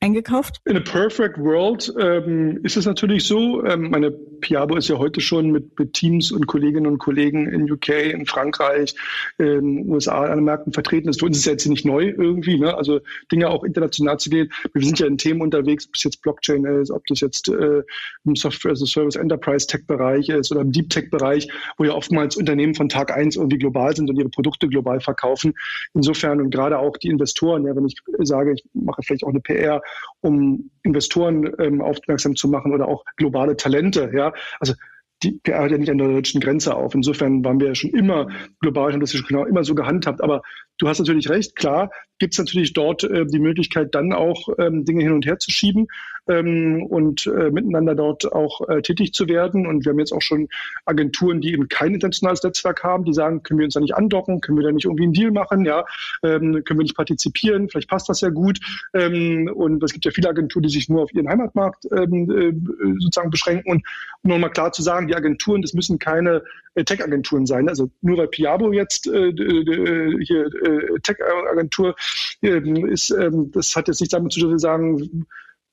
eingekauft? In a perfect world ähm, ist es natürlich so. Ähm, meine Piabo ist ja heute schon mit, mit Teams und Kolleginnen und Kollegen in UK, in Frankreich, in USA an den Märkten vertreten. Das für uns ist jetzt nicht neu irgendwie. Ne? Also Dinge auch international zu gehen. Wir sind ja in Themen unterwegs, ob es jetzt Blockchain ist, ob das jetzt äh, im Software as a Service Enterprise Tech Bereich ist oder im Deep Tech Bereich, wo ja oftmals Unternehmen von Tag eins irgendwie global sind und ihre Produkte global verkaufen. Insofern und gerade auch die Investoren, ja, wenn ich sage, ich mache vielleicht auch eine PR um Investoren ähm, aufmerksam zu machen oder auch globale Talente. Ja, also die PR hört ja nicht an der deutschen Grenze auf. Insofern waren wir ja schon immer global, schon genau immer so gehandhabt. Aber du hast natürlich recht, klar, gibt es natürlich dort äh, die Möglichkeit, dann auch ähm, Dinge hin und her zu schieben ähm, und äh, miteinander dort auch äh, tätig zu werden. Und wir haben jetzt auch schon Agenturen, die eben kein internationales Netzwerk haben, die sagen, können wir uns da nicht andocken, können wir da nicht irgendwie einen Deal machen, ja, ähm, können wir nicht partizipieren, vielleicht passt das ja gut. Ähm, und es gibt ja viele Agenturen, die sich nur auf ihren Heimatmarkt ähm, äh, sozusagen beschränken. Und um nochmal klar zu sagen, die Agenturen, das müssen keine äh, Tech-Agenturen sein. Also nur weil Piabo jetzt äh, äh, hier äh, Tech-Agentur ähm, ist, ähm, das hat jetzt nicht damit zu sagen,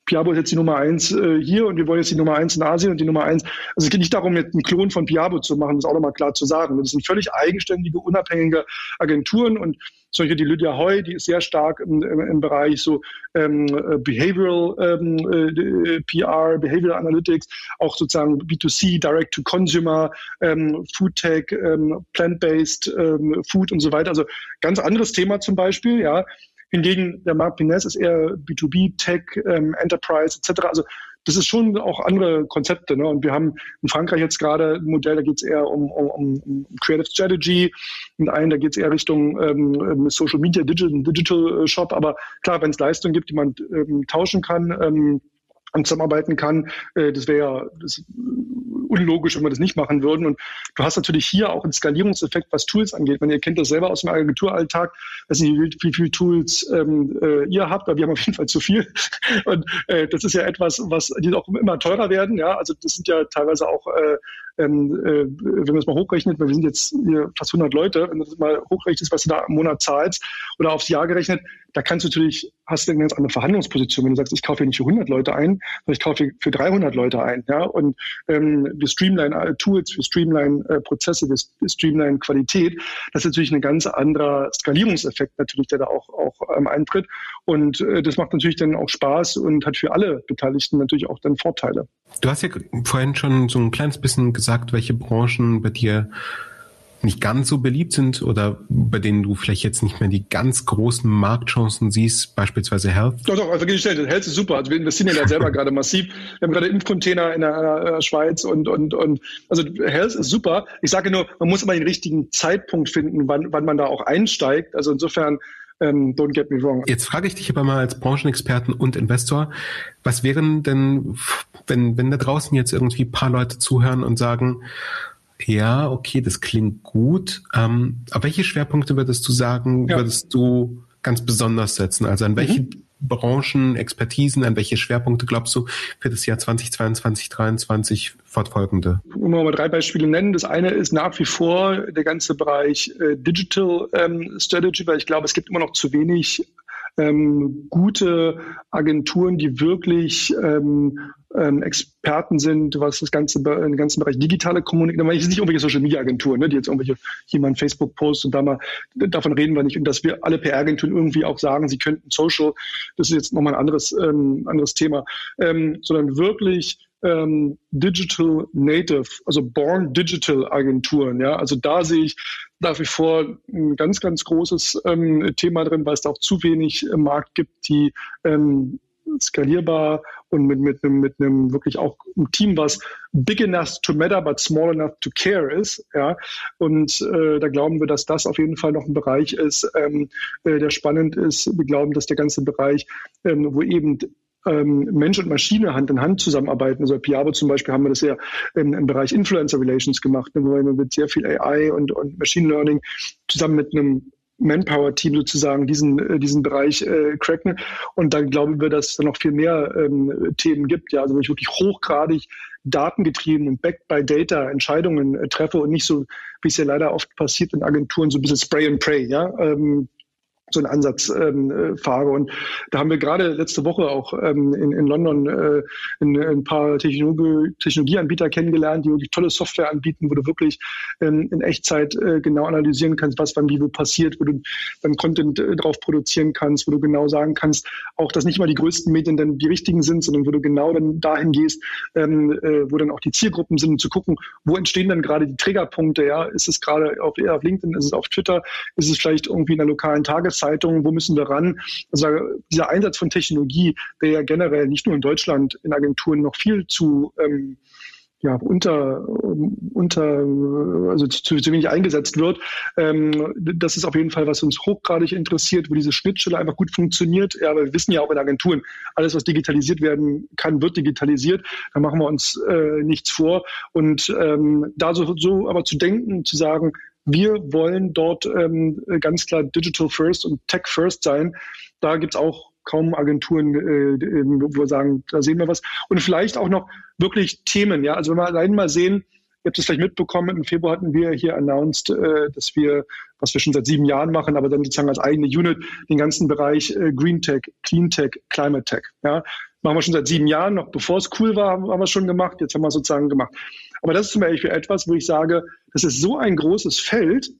Piabo ist jetzt die Nummer eins äh, hier und wir wollen jetzt die Nummer eins in Asien und die Nummer eins. Also es geht nicht darum, jetzt einen Klon von Piabo zu machen, das auch nochmal klar zu sagen. Das sind völlig eigenständige, unabhängige Agenturen und solche die Lydia Hoy, die ist sehr stark im, im, im Bereich so ähm, äh, Behavioral ähm, äh, PR, Behavioral Analytics, auch sozusagen B2C, Direct to Consumer, ähm, Food Tech, ähm, Plant-Based ähm, Food und so weiter. Also ganz anderes Thema zum Beispiel, ja. Hingegen der Marc Pines ist eher B2B, Tech, ähm, Enterprise etc. Also das ist schon auch andere Konzepte. Ne? Und wir haben in Frankreich jetzt gerade ein Modell, da geht es eher um, um, um Creative Strategy und einen, da geht es eher Richtung ähm, ähm, Social Media, Digital, Digital Shop. Aber klar, wenn es Leistungen gibt, die man ähm, tauschen kann, ähm, und zusammenarbeiten kann. Äh, das wäre ja das unlogisch, wenn wir das nicht machen würden. Und du hast natürlich hier auch einen Skalierungseffekt, was Tools angeht. Man, ihr kennt das selber aus dem Agenturalltag, dass ihr wie, wie viele Tools ähm, äh, ihr habt, aber wir haben auf jeden Fall zu viel. Und äh, das ist ja etwas, was die auch immer teurer werden. Ja, also das sind ja teilweise auch äh, ähm, äh, wenn man das mal hochrechnet, weil wir sind jetzt hier fast 100 Leute, wenn du das mal hochrechnest, was du da im Monat zahlst oder aufs Jahr gerechnet, da kannst du natürlich, hast du eine ganz andere Verhandlungsposition, wenn du sagst, ich kaufe hier nicht für 100 Leute ein, sondern ich kaufe für 300 Leute ein, ja, und ähm, wir streamline äh, Tools, wir streamline äh, Prozesse, wir streamline Qualität, das ist natürlich ein ganz anderer Skalierungseffekt natürlich, der da auch, auch ähm, eintritt. Und äh, das macht natürlich dann auch Spaß und hat für alle Beteiligten natürlich auch dann Vorteile. Du hast ja vorhin schon so ein kleines bisschen gesagt, welche Branchen bei dir nicht ganz so beliebt sind oder bei denen du vielleicht jetzt nicht mehr die ganz großen Marktchancen siehst, beispielsweise Health? Doch, doch, also gestellt, Health ist super. Also wir investieren ja selber [laughs] gerade massiv. Wir haben gerade Impfcontainer in der, in der Schweiz und, und, und also Health ist super. Ich sage nur, man muss immer den richtigen Zeitpunkt finden, wann, wann man da auch einsteigt. Also insofern ähm, don't get me wrong. Jetzt frage ich dich aber mal als Branchenexperten und Investor, was wären denn, wenn, wenn da draußen jetzt irgendwie ein paar Leute zuhören und sagen, ja, okay, das klingt gut, ähm, aber welche Schwerpunkte würdest du sagen, ja. würdest du ganz besonders setzen? Also an welche mhm. Branchen, Expertisen, an welche Schwerpunkte glaubst du für das Jahr 2022, 2023 fortfolgende? Um mal drei Beispiele nennen. Das eine ist nach wie vor der ganze Bereich äh, Digital ähm, Strategy, weil ich glaube, es gibt immer noch zu wenig ähm, gute Agenturen, die wirklich ähm, ähm, Experten sind, was das ganze, den ganzen Bereich digitale Kommunikation, meine nicht irgendwelche Social Media Agenturen, ne, die jetzt irgendwelche jemand Facebook post und da mal davon reden wir nicht. Und dass wir alle PR-Agenturen irgendwie auch sagen, sie könnten Social, das ist jetzt nochmal ein anderes, ähm, anderes Thema, ähm, sondern wirklich ähm, Digital Native, also Born Digital Agenturen. Ja, also da sehe ich nach wie vor ein ganz, ganz großes ähm, Thema drin, weil es da auch zu wenig äh, Markt gibt, die ähm, skalierbar und mit, mit, einem, mit einem wirklich auch ein Team, was big enough to matter, but small enough to care ist. Ja? Und äh, da glauben wir, dass das auf jeden Fall noch ein Bereich ist, ähm, äh, der spannend ist. Wir glauben, dass der ganze Bereich, ähm, wo eben Mensch und Maschine Hand in Hand zusammenarbeiten. Also bei Piabo zum Beispiel haben wir das ja im, im Bereich Influencer Relations gemacht, ne, wo wir mit sehr viel AI und, und Machine Learning zusammen mit einem Manpower-Team sozusagen diesen, äh, diesen Bereich äh, cracken. Und dann glauben wir, dass es noch viel mehr ähm, Themen gibt, ja, also wenn ich wirklich hochgradig datengetrieben und backed by Data Entscheidungen äh, treffe und nicht so, wie es ja leider oft passiert in Agenturen, so ein bisschen Spray and Pray, ja. Ähm, so einen Ansatz ähm, äh, fahre. Und da haben wir gerade letzte Woche auch ähm, in, in London äh, in, ein paar Technologie, Technologieanbieter kennengelernt, die wirklich tolle Software anbieten, wo du wirklich ähm, in Echtzeit äh, genau analysieren kannst, was wann wie wo passiert, wo du dann Content äh, drauf produzieren kannst, wo du genau sagen kannst, auch dass nicht mal die größten Medien dann die richtigen sind, sondern wo du genau dann dahin gehst, ähm, äh, wo dann auch die Zielgruppen sind, um zu gucken, wo entstehen dann gerade die Triggerpunkte, ja, ist es gerade auf, auf LinkedIn, ist es auf Twitter, ist es vielleicht irgendwie in der lokalen Tages Tageszeitung, wo müssen wir ran? Also dieser Einsatz von Technologie, der ja generell nicht nur in Deutschland in Agenturen noch viel zu ähm, ja, unter, unter also zu, zu wenig eingesetzt wird. Ähm, das ist auf jeden Fall, was uns hochgradig interessiert, wo diese Schnittstelle einfach gut funktioniert. Ja, aber wir wissen ja auch in Agenturen, alles, was digitalisiert werden kann, wird digitalisiert. Da machen wir uns äh, nichts vor. Und ähm, da so, so aber zu denken, zu sagen, wir wollen dort ähm, ganz klar Digital First und Tech First sein. Da gibt's auch kaum Agenturen, äh, wo wir sagen, da sehen wir was. Und vielleicht auch noch wirklich Themen. Ja, also wenn wir allein mal sehen, ihr habt es vielleicht mitbekommen, im Februar hatten wir hier announced, äh, dass wir, was wir schon seit sieben Jahren machen, aber dann sozusagen als eigene Unit den ganzen Bereich äh, Green Tech, Clean Tech, Climate Tech. Ja, machen wir schon seit sieben Jahren, noch bevor es cool war, haben wir schon gemacht. Jetzt haben wir sozusagen gemacht. Aber das ist zum Beispiel etwas, wo ich sage, das ist so ein großes Feld,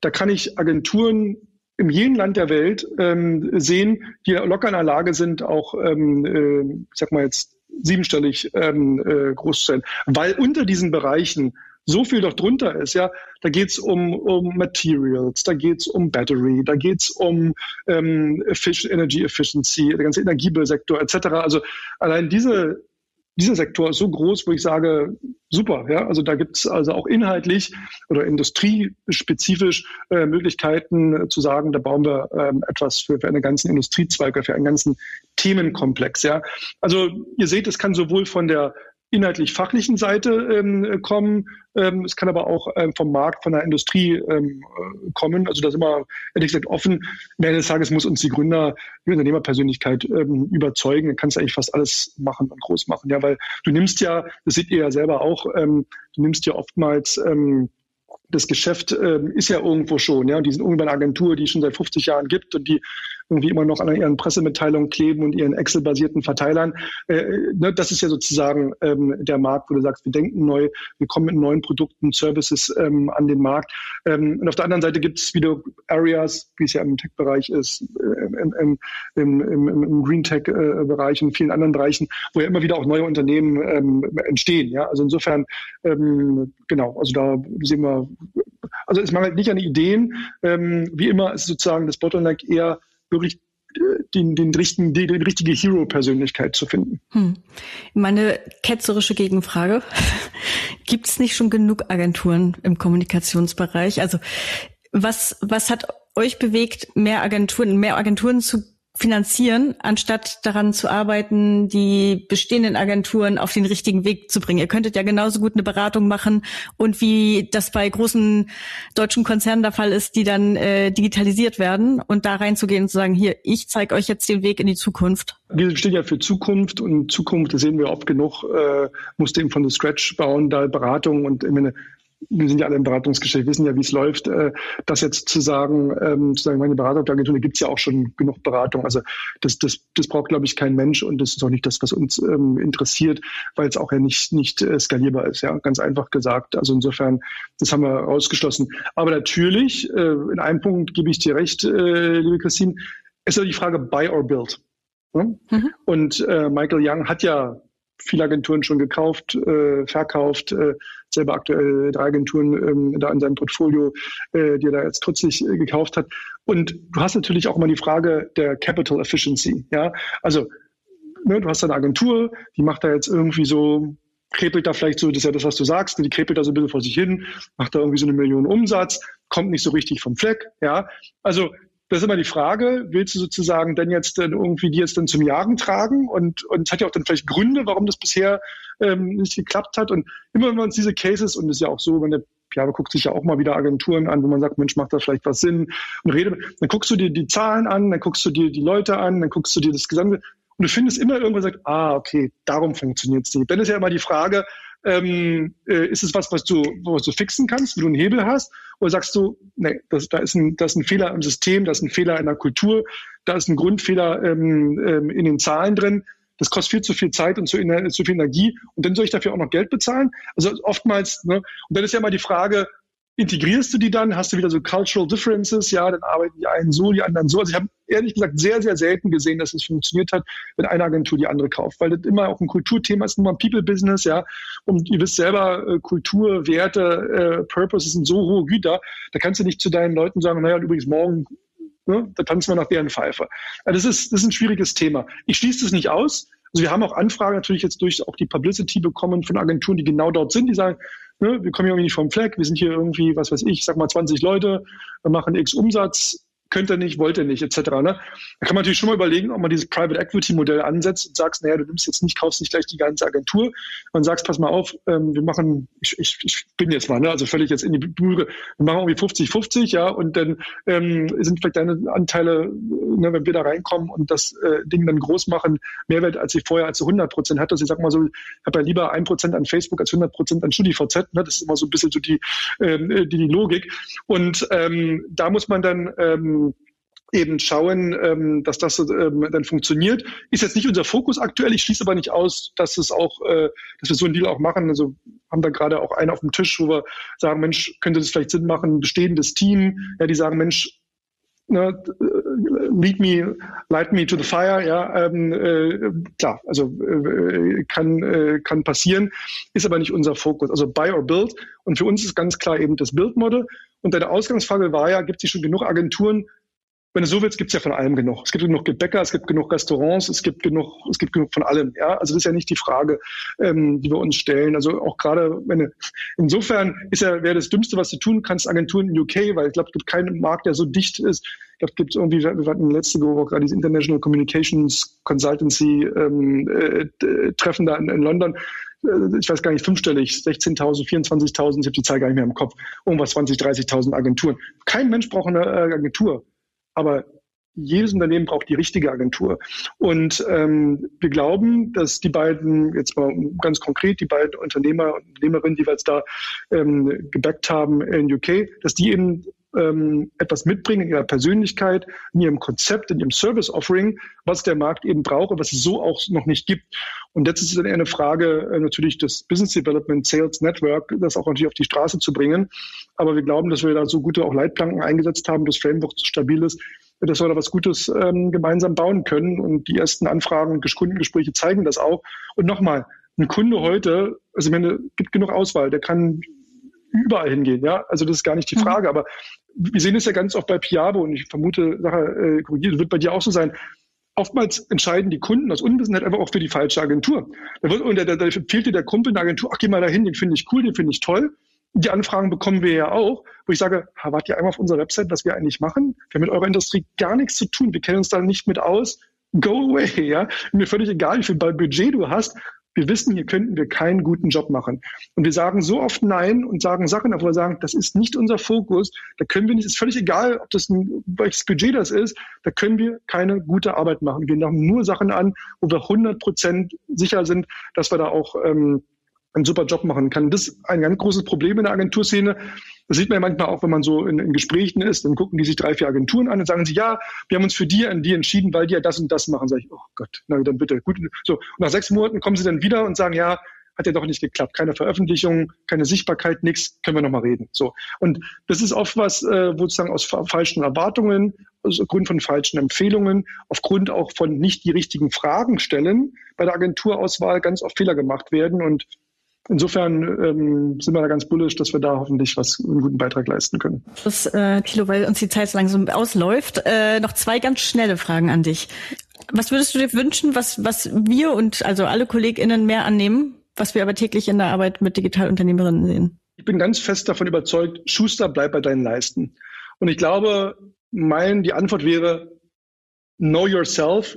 da kann ich Agenturen in jedem Land der Welt ähm, sehen, die locker in der Lage sind, auch, ähm, äh, ich sag mal jetzt, siebenstellig ähm, äh, groß zu sein. Weil unter diesen Bereichen so viel doch drunter ist, ja, da geht's um, um Materials, da geht's um Battery, da geht's um ähm, Energy Efficiency, der ganze Energiesektor etc. Also allein diese dieser Sektor ist so groß, wo ich sage, super, ja, also da gibt es also auch inhaltlich oder industriespezifisch äh, Möglichkeiten äh, zu sagen, da bauen wir ähm, etwas für, für einen ganzen Industriezweig, für einen ganzen Themenkomplex, ja. Also ihr seht, es kann sowohl von der inhaltlich-fachlichen Seite ähm, kommen. Ähm, es kann aber auch ähm, vom Markt, von der Industrie ähm, äh, kommen. Also da sind wir ehrlich gesagt offen. Am Ende des Tages muss uns die Gründer, die Unternehmerpersönlichkeit ähm, überzeugen. Dann kannst du eigentlich fast alles machen und groß machen. Ja, weil du nimmst ja, das seht ihr ja selber auch, ähm, du nimmst ja oftmals ähm, das Geschäft äh, ist ja irgendwo schon, ja, und die sind irgendwie bei einer Agentur, die es schon seit 50 Jahren gibt und die irgendwie immer noch an ihren Pressemitteilungen kleben und ihren Excel-basierten Verteilern. Äh, ne, das ist ja sozusagen ähm, der Markt, wo du sagst, wir denken neu, wir kommen mit neuen Produkten, Services ähm, an den Markt. Ähm, und auf der anderen Seite gibt es wieder Areas, wie es ja im Tech-Bereich ist, äh, im, im, im, im, Green Tech-Bereich und vielen anderen Bereichen, wo ja immer wieder auch neue Unternehmen ähm, entstehen. Ja, also insofern ähm, genau, also da sehen wir also es mangelt nicht an Ideen. Ähm, wie immer ist sozusagen das Bottleneck eher wirklich äh, den, den richtigen, die, die richtige Hero-Persönlichkeit zu finden. Hm. Meine ketzerische Gegenfrage. [laughs] Gibt es nicht schon genug Agenturen im Kommunikationsbereich? Also was, was hat euch bewegt, mehr Agenturen, mehr Agenturen zu finanzieren, anstatt daran zu arbeiten, die bestehenden Agenturen auf den richtigen Weg zu bringen. Ihr könntet ja genauso gut eine Beratung machen und wie das bei großen deutschen Konzernen der Fall ist, die dann äh, digitalisiert werden und da reinzugehen und zu sagen, hier, ich zeige euch jetzt den Weg in die Zukunft. Wir stehen ja für Zukunft und Zukunft, das sehen wir oft genug, äh, musste eben von der Scratch bauen, da Beratung und ich meine, wir sind ja alle im Beratungsgeschäft, wissen ja, wie es läuft. Äh, das jetzt zu sagen, ähm, zu sagen, meine Beratungsagentur, da gibt es ja auch schon genug Beratung. Also das, das, das braucht, glaube ich, kein Mensch und das ist auch nicht das, was uns ähm, interessiert, weil es auch ja nicht, nicht äh, skalierbar ist, ja, ganz einfach gesagt. Also insofern, das haben wir ausgeschlossen. Aber natürlich, äh, in einem Punkt gebe ich dir recht, äh, liebe Christine, ist ja die Frage Buy or Build. Ne? Mhm. Und äh, Michael Young hat ja viele Agenturen schon gekauft, äh, verkauft, äh, selber aktuell drei Agenturen ähm, da in seinem Portfolio, äh, die er da jetzt kürzlich äh, gekauft hat. Und du hast natürlich auch immer die Frage der Capital Efficiency. Ja, also ne, du hast eine Agentur, die macht da jetzt irgendwie so krepelt da vielleicht so, das ist ja das, was du sagst, die krepelt da so ein bisschen vor sich hin, macht da irgendwie so eine Million Umsatz, kommt nicht so richtig vom Fleck, ja. Also das ist immer die Frage, willst du sozusagen dann jetzt dann irgendwie die jetzt dann zum Jagen tragen? Und, und es hat ja auch dann vielleicht Gründe, warum das bisher ähm, nicht geklappt hat. Und immer wenn wir uns diese Cases, und das ist ja auch so, wenn der Piave guckt sich ja auch mal wieder Agenturen an, wo man sagt, Mensch, macht da vielleicht was Sinn? Und rede, dann guckst du dir die Zahlen an, dann guckst du dir die Leute an, dann guckst du dir das Gesamte, und du findest immer irgendwann sagt, ah, okay, darum funktioniert es nicht. Dann ist ja immer die Frage, ähm, äh, ist es was, was du, was du fixen kannst, wie du einen Hebel hast? Oder sagst du, nee, das, da, ist ein, da ist ein Fehler im System, da ist ein Fehler in der Kultur, da ist ein Grundfehler ähm, ähm, in den Zahlen drin. Das kostet viel zu viel Zeit und zu, zu viel Energie. Und dann soll ich dafür auch noch Geld bezahlen? Also oftmals, ne? Und dann ist ja immer die Frage, integrierst du die dann, hast du wieder so Cultural Differences, ja, dann arbeiten die einen so, die anderen so. Also ich habe ehrlich gesagt sehr, sehr selten gesehen, dass es funktioniert hat, wenn eine Agentur die andere kauft, weil das immer auch ein Kulturthema ist, nur ein People-Business, ja, und ihr wisst selber, äh, Kultur, Werte, äh, Purpose sind so hohe Güter, da kannst du nicht zu deinen Leuten sagen, naja, übrigens morgen Ne? Da tanzen wir nach deren Pfeife. Also das ist, das ist ein schwieriges Thema. Ich schließe es nicht aus. Also wir haben auch Anfragen natürlich jetzt durch auch die Publicity bekommen von Agenturen, die genau dort sind, die sagen, ne, wir kommen hier irgendwie nicht vom Fleck, wir sind hier irgendwie, was weiß ich, sag mal 20 Leute, wir machen X Umsatz, könnte nicht, wollte nicht, etc. Ne? Da kann man natürlich schon mal überlegen, ob man dieses Private Equity Modell ansetzt und sagst, naja, du nimmst jetzt nicht, kaufst nicht gleich die ganze Agentur und sagst, pass mal auf, ähm, wir machen, ich, ich, ich bin jetzt mal, ne, also völlig jetzt in die Bühre, wir machen irgendwie 50-50, ja, und dann ähm, sind vielleicht deine Anteile, ne, wenn wir da reinkommen und das äh, Ding dann groß machen, mehr Wert, als ich vorher als 100 Prozent hatte. Also ich sag mal so, ich habe ja lieber ein Prozent an Facebook als 100 Prozent an StudiVZ, ne? das ist immer so ein bisschen so die, ähm, die, die Logik. Und ähm, da muss man dann ähm, eben schauen, ähm, dass das ähm, dann funktioniert. Ist jetzt nicht unser Fokus aktuell. Ich schließe aber nicht aus, dass es auch, äh, dass wir so einen Deal auch machen. Also haben da gerade auch einen auf dem Tisch, wo wir sagen, Mensch, könnte das vielleicht Sinn machen, bestehendes Team, ja, die sagen, Mensch, ne, lead me, light me to the fire, ja, ähm, äh, klar, also äh, kann, äh, kann passieren, ist aber nicht unser Fokus. Also buy or build. Und für uns ist ganz klar eben das Build-Model. Und deine Ausgangsfrage war ja, gibt es schon genug Agenturen, wenn du so willst, gibt es ja von allem genug. Es gibt genug Bäcker, es gibt genug Restaurants, es gibt genug, es gibt genug von allem. Ja, also das ist ja nicht die Frage, ähm, die wir uns stellen. Also auch gerade, wenn insofern ist ja wäre das Dümmste, was du tun kannst, Agenturen in UK, weil ich glaube, es gibt keinen Markt, der so dicht ist. Ich glaube, es gibt irgendwie, wir hatten letzte Woche gerade dieses International Communications Consultancy ähm, äh, Treffen da in, in London äh, ich weiß gar nicht, fünfstellig, 16.000, 24.000, ich habe die Zahl gar nicht mehr im Kopf, irgendwas 20, 30.000 Agenturen. Kein Mensch braucht eine äh, Agentur. Aber jedes Unternehmen braucht die richtige Agentur. Und ähm, wir glauben, dass die beiden, jetzt mal ganz konkret, die beiden Unternehmer und Unternehmerinnen, die wir jetzt da ähm, gebackt haben in UK, dass die eben ähm, etwas mitbringen in ihrer Persönlichkeit, in ihrem Konzept, in ihrem Service-Offering, was der Markt eben braucht und was es so auch noch nicht gibt. Und jetzt ist es dann eher eine Frage äh, natürlich des Business Development Sales Network, das auch natürlich auf die Straße zu bringen. Aber wir glauben, dass wir da so gute auch Leitplanken eingesetzt haben, das Framework so stabil ist, dass wir da was Gutes ähm, gemeinsam bauen können. Und die ersten Anfragen und Kundengespräche zeigen das auch. Und nochmal, ein Kunde heute, also wenn es gibt genug Auswahl, der kann überall hingehen, ja. Also das ist gar nicht die mhm. Frage. Aber wir sehen es ja ganz oft bei Piabo und ich vermute, Sache äh, korrigiert, wird bei dir auch so sein. Oftmals entscheiden die Kunden aus Unwissenheit einfach auch für die falsche Agentur. Da, wird, und da, da, fehlt dir der Kumpel in der Agentur, ach, geh mal dahin, den finde ich cool, den finde ich toll die Anfragen bekommen wir ja auch, wo ich sage, wart ihr einmal auf unserer Website, was wir eigentlich machen? Wir haben mit eurer Industrie gar nichts zu tun. Wir kennen uns da nicht mit aus. Go away, [laughs] ja. Mir völlig egal, wie viel Budget du hast. Wir wissen, hier könnten wir keinen guten Job machen. Und wir sagen so oft Nein und sagen Sachen, wo wir sagen, das ist nicht unser Fokus. Da können wir nicht, ist völlig egal, ob das ein, welches Budget das ist. Da können wir keine gute Arbeit machen. Wir machen nur Sachen an, wo wir 100 Prozent sicher sind, dass wir da auch ähm, einen super Job machen kann. Das ist ein ganz großes Problem in der Agenturszene. Das sieht man ja manchmal auch, wenn man so in, in, Gesprächen ist, dann gucken die sich drei, vier Agenturen an und sagen sie, ja, wir haben uns für die an die entschieden, weil die ja das und das machen. Sag ich, oh Gott, na dann bitte. Gut. So, und nach sechs Monaten kommen sie dann wieder und sagen, ja, hat ja doch nicht geklappt. Keine Veröffentlichung, keine Sichtbarkeit, nichts, können wir nochmal reden. So. Und das ist oft was, äh, wo sozusagen aus fa falschen Erwartungen, aus Grund von falschen Empfehlungen, aufgrund auch von nicht die richtigen Fragen stellen, bei der Agenturauswahl ganz oft Fehler gemacht werden. Und insofern ähm, sind wir da ganz bullisch, dass wir da hoffentlich was einen guten Beitrag leisten können. Das, äh, Thilo, weil uns die Zeit so langsam ausläuft, äh, noch zwei ganz schnelle Fragen an dich. Was würdest du dir wünschen, was, was wir und also alle KollegInnen mehr annehmen, was wir aber täglich in der Arbeit mit Digitalunternehmerinnen sehen? Ich bin ganz fest davon überzeugt, Schuster, bleib bei deinen Leisten. Und ich glaube, mein, die Antwort wäre, know yourself,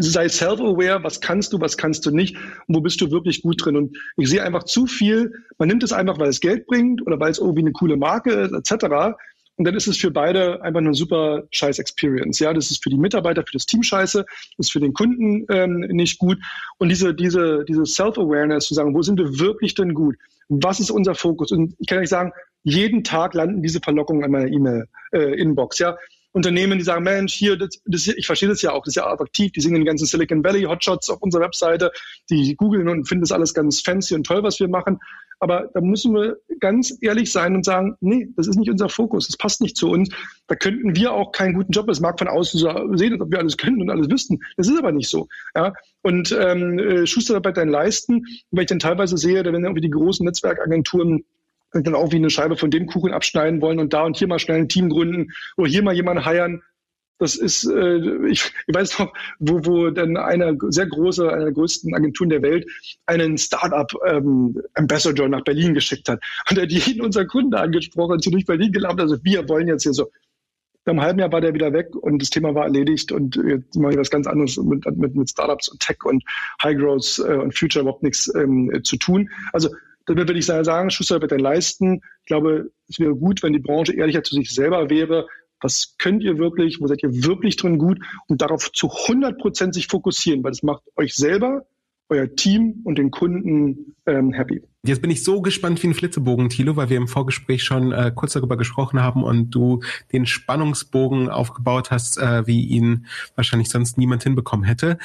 sei self-aware, was kannst du, was kannst du nicht und wo bist du wirklich gut drin. Und ich sehe einfach zu viel, man nimmt es einfach, weil es Geld bringt oder weil es irgendwie eine coole Marke ist, etc. Und dann ist es für beide einfach eine super scheiß Experience. Ja, das ist für die Mitarbeiter, für das Team scheiße, ist für den Kunden ähm, nicht gut. Und diese, diese, diese Self-Awareness zu sagen, wo sind wir wirklich denn gut? Was ist unser Fokus? Und ich kann euch sagen, jeden Tag landen diese Verlockungen in meiner E-Mail-Inbox. Äh, ja, Unternehmen, die sagen, Mensch, hier, das, das, ich verstehe das ja auch, das ist ja attraktiv, die singen den ganzen Silicon Valley Hotshots auf unserer Webseite, die googeln und finden das alles ganz fancy und toll, was wir machen. Aber da müssen wir ganz ehrlich sein und sagen, nee, das ist nicht unser Fokus, das passt nicht zu uns. Da könnten wir auch keinen guten Job. Es mag von außen so sehen, ob wir alles können und alles wüssten. Das ist aber nicht so. Ja? Und ähm, äh, Schusterarbeit dann leisten, weil ich dann teilweise sehe, wenn irgendwie die großen Netzwerkagenturen dann auch wie eine Scheibe von dem Kuchen abschneiden wollen und da und hier mal schnell ein Team gründen oder hier mal jemanden heiern. Das ist, äh, ich, ich weiß noch, wo, wo dann eine sehr große, eine der größten Agenturen der Welt einen Startup ähm, Ambassador nach Berlin geschickt hat. Und er hat jeden unserer Kunden angesprochen sie durch Berlin gelaufen. Also wir wollen jetzt hier so. Nach einem halben Jahr war der wieder weg und das Thema war erledigt und jetzt ich was ganz anderes mit, mit, mit Startups und Tech und High Growth äh, und Future überhaupt nichts ähm, zu tun. Also dann würde ich sagen, Schuster wird dann leisten. Ich glaube, es wäre gut, wenn die Branche ehrlicher zu sich selber wäre. Was könnt ihr wirklich? Wo seid ihr wirklich drin gut? Und darauf zu 100 Prozent sich fokussieren, weil das macht euch selber, euer Team und den Kunden ähm, happy. Jetzt bin ich so gespannt wie ein Flitzebogen, Thilo, weil wir im Vorgespräch schon äh, kurz darüber gesprochen haben und du den Spannungsbogen aufgebaut hast, äh, wie ihn wahrscheinlich sonst niemand hinbekommen hätte.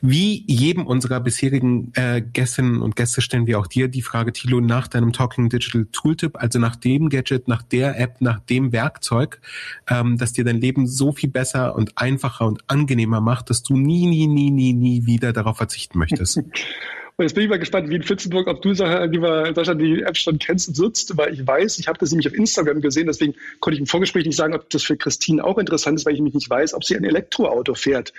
Wie jedem unserer bisherigen äh, Gästinnen und Gäste stellen wir auch dir die Frage, Thilo, nach deinem Talking Digital Tooltip, also nach dem Gadget, nach der App, nach dem Werkzeug, ähm, das dir dein Leben so viel besser und einfacher und angenehmer macht, dass du nie, nie, nie, nie, nie wieder darauf verzichten möchtest. [laughs] Und jetzt bin ich mal gespannt, wie in Fitzenburg, ob du, lieber Sascha, die App schon kennst und nutzt, weil ich weiß, ich habe das nämlich auf Instagram gesehen, deswegen konnte ich im Vorgespräch nicht sagen, ob das für Christine auch interessant ist, weil ich nämlich nicht weiß, ob sie ein Elektroauto fährt.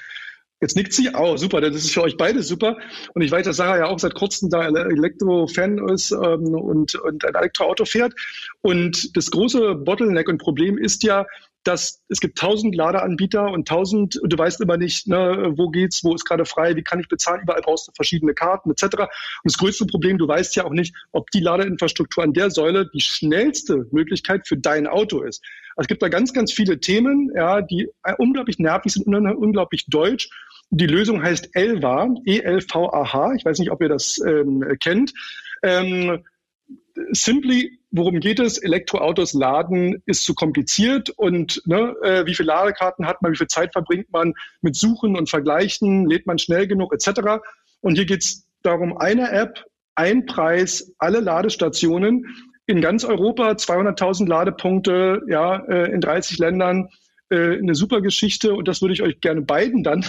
Jetzt nickt sie, oh super, das ist für euch beide super. Und ich weiß, dass Sarah ja auch seit kurzem da Elektro-Fan ist ähm, und, und ein Elektroauto fährt. Und das große Bottleneck und Problem ist ja, dass es gibt tausend Ladeanbieter und tausend, und du weißt immer nicht, ne, wo geht's, wo ist gerade frei, wie kann ich bezahlen, überall brauchst du verschiedene Karten etc. Und das größte Problem, du weißt ja auch nicht, ob die Ladeinfrastruktur an der Säule die schnellste Möglichkeit für dein Auto ist. Also es gibt da ganz, ganz viele Themen, ja, die unglaublich nervig sind, unglaublich deutsch. Die Lösung heißt ELVA, E-L-V-A-H. Ich weiß nicht, ob ihr das ähm, kennt. Ähm, simply, worum geht es? Elektroautos laden ist zu kompliziert und ne, äh, wie viele Ladekarten hat man, wie viel Zeit verbringt man mit Suchen und Vergleichen, lädt man schnell genug etc. Und hier geht es darum, eine App, ein Preis, alle Ladestationen in ganz Europa, 200.000 Ladepunkte, ja, äh, in 30 Ländern, äh, eine super Geschichte und das würde ich euch gerne beiden dann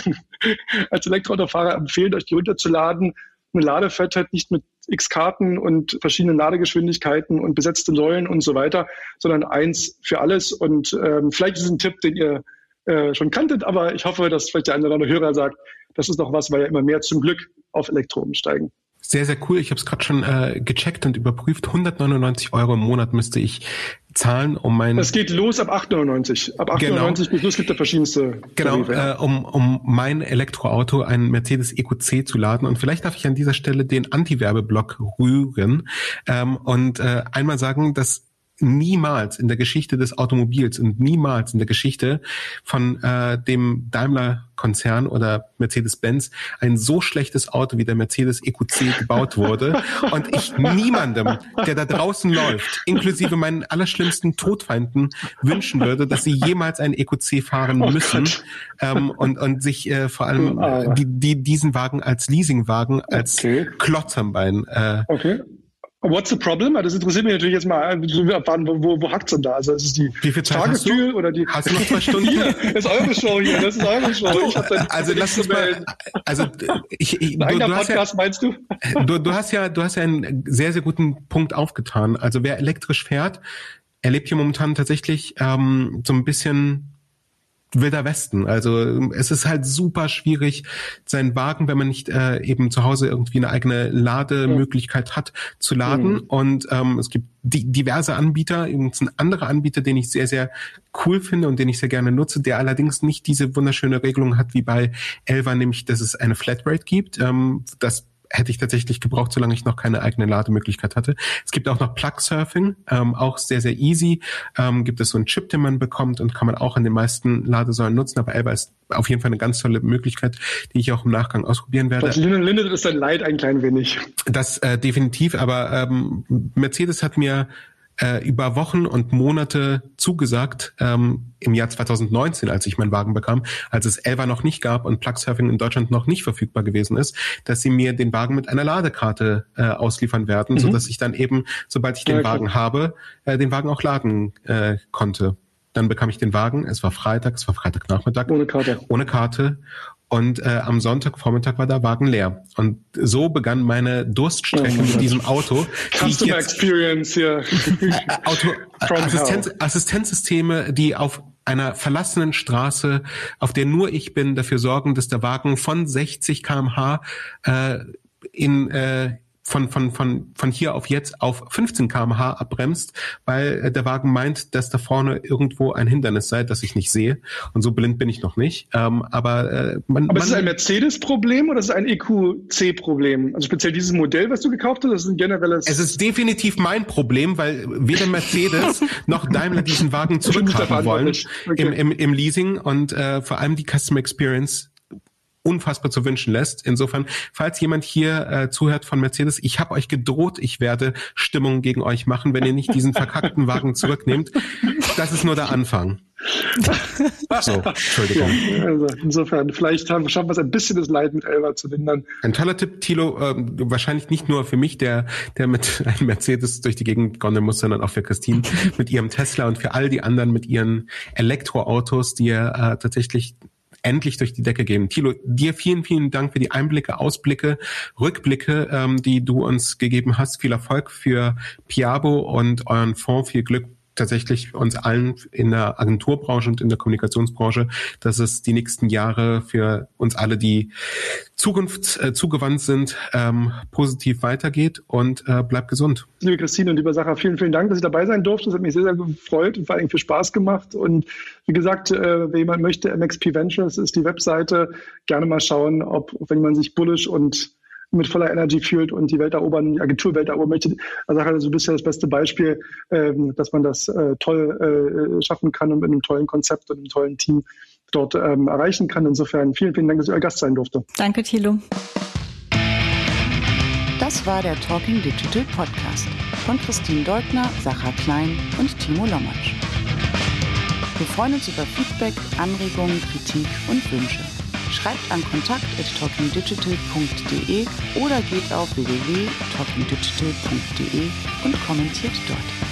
[laughs] als Elektroautofahrer empfehlen, euch die runterzuladen. Eine Ladefett nicht mit x Karten und verschiedenen Ladegeschwindigkeiten und besetzte Säulen und so weiter, sondern eins für alles. Und ähm, vielleicht ist es ein Tipp, den ihr äh, schon kanntet, aber ich hoffe, dass vielleicht der eine oder andere Hörer sagt, das ist noch was, weil ja immer mehr zum Glück auf Elektro umsteigen. Sehr, sehr cool. Ich habe es gerade schon äh, gecheckt und überprüft. 199 Euro im Monat müsste ich zahlen, um mein... Das geht los ab 8,99. Ab 8,99 genau. bis los gibt es verschiedenste Genau, äh, um, um mein Elektroauto, ein Mercedes EQC zu laden. Und vielleicht darf ich an dieser Stelle den Anti-Werbeblock rühren ähm, und äh, einmal sagen, dass niemals in der Geschichte des Automobils und niemals in der Geschichte von äh, dem Daimler-Konzern oder Mercedes-Benz ein so schlechtes Auto wie der Mercedes EQC gebaut wurde [laughs] und ich niemandem, der da draußen läuft, inklusive meinen allerschlimmsten Todfeinden, wünschen würde, dass sie jemals ein EQC fahren oh müssen ähm, und, und sich äh, vor allem äh, die, die, diesen Wagen als Leasingwagen, als okay. Klotz am Bein äh, okay. What's the problem? Das interessiert mich natürlich jetzt mal, wo, wo, wo hackt's denn da? Also ist es die Wie viel Zeit Tagesfühl oder die? Hast du noch zwei [laughs] Stunden? Hier, das ist eure Show hier, das ist eure Show. Du, also lass uns mal, also ich, ich du, du hast ja, meinst du? [laughs] du? Du hast ja, du hast ja einen sehr, sehr guten Punkt aufgetan. Also wer elektrisch fährt, erlebt hier momentan tatsächlich ähm, so ein bisschen wilder Westen. Also es ist halt super schwierig, seinen Wagen, wenn man nicht äh, eben zu Hause irgendwie eine eigene Lademöglichkeit hat, zu laden. Mhm. Und ähm, es gibt die, diverse Anbieter. Übrigens ein anderer Anbieter, den ich sehr, sehr cool finde und den ich sehr gerne nutze, der allerdings nicht diese wunderschöne Regelung hat wie bei Elva, nämlich dass es eine Flatrate gibt. Ähm, das hätte ich tatsächlich gebraucht, solange ich noch keine eigene Lademöglichkeit hatte. Es gibt auch noch Plug Surfing, ähm, auch sehr, sehr easy. Ähm, gibt es so einen Chip, den man bekommt und kann man auch in den meisten Ladesäulen nutzen. Aber Elba ist auf jeden Fall eine ganz tolle Möglichkeit, die ich auch im Nachgang ausprobieren werde. Das lindert ist dein Leid ein klein wenig. Das äh, definitiv, aber ähm, Mercedes hat mir äh, über Wochen und Monate zugesagt, ähm, im Jahr 2019, als ich meinen Wagen bekam, als es Elva noch nicht gab und Plugsurfing in Deutschland noch nicht verfügbar gewesen ist, dass sie mir den Wagen mit einer Ladekarte äh, ausliefern werden, mhm. so dass ich dann eben, sobald ich den ja, Wagen habe, äh, den Wagen auch laden äh, konnte. Dann bekam ich den Wagen. Es war Freitag, es war Freitagnachmittag. Ohne Karte. Ohne Karte. Und äh, am Sonntagvormittag war der Wagen leer. Und so begann meine Durststrecke oh mit diesem Auto. Customer Experience hier. Äh, Auto, [laughs] Assistenz, Assistenzsysteme, die auf einer verlassenen Straße, auf der nur ich bin, dafür sorgen, dass der Wagen von 60 kmh äh, in äh, von, von, von, von hier auf jetzt auf 15 kmh abbremst, weil äh, der Wagen meint, dass da vorne irgendwo ein Hindernis sei, das ich nicht sehe. Und so blind bin ich noch nicht. Ähm, aber äh, man, aber ist es ein Mercedes-Problem oder ist es ein EQC-Problem? Also speziell dieses Modell, was du gekauft hast, das ist ein generelles... Es ist definitiv mein Problem, weil weder Mercedes [laughs] noch Daimler diesen Wagen zurückhaben wollen okay. im, im, im Leasing und äh, vor allem die Customer Experience unfassbar zu wünschen lässt. Insofern, falls jemand hier äh, zuhört von Mercedes, ich habe euch gedroht, ich werde Stimmung gegen euch machen, wenn ihr nicht diesen verkackten Wagen [laughs] zurücknehmt. Das ist nur der Anfang. So, Entschuldigung. Ja, also insofern, vielleicht haben, schaffen wir es ein bisschen das Leid mit Elva zu lindern. Ein toller Tipp, Thilo, äh, wahrscheinlich nicht nur für mich, der, der mit [laughs] einem Mercedes durch die Gegend gondeln muss, sondern auch für Christine mit ihrem Tesla und für all die anderen mit ihren Elektroautos, die ihr äh, tatsächlich endlich durch die Decke gehen. Thilo, dir vielen, vielen Dank für die Einblicke, Ausblicke, Rückblicke, ähm, die du uns gegeben hast. Viel Erfolg für Piabo und euren Fonds. Viel Glück tatsächlich uns allen in der Agenturbranche und in der Kommunikationsbranche, dass es die nächsten Jahre für uns alle, die Zukunft äh, zugewandt sind, ähm, positiv weitergeht und äh, bleibt gesund. Liebe Christine und lieber Sacher, vielen, vielen Dank, dass ich dabei sein durfte. Das hat mich sehr, sehr gefreut und vor allem viel Spaß gemacht. Und wie gesagt, äh, wer jemand möchte, MXP Ventures ist die Webseite. Gerne mal schauen, ob, wenn man sich bullish und mit voller Energy fühlt und die Welt erobern, die Agenturwelt erobern möchte. Also, also du bist ja das beste Beispiel, ähm, dass man das äh, toll äh, schaffen kann und mit einem tollen Konzept und einem tollen Team dort ähm, erreichen kann. Insofern vielen, vielen Dank, dass ich euer Gast sein durfte. Danke, Thilo. Das war der Talking Digital Podcast von Christine Deutner, Sacha Klein und Timo Lommatsch. Wir freuen uns über Feedback, Anregungen, Kritik und Wünsche. Schreibt an kontakt.talkingdigital.de oder geht auf www.talkingdigital.de und kommentiert dort.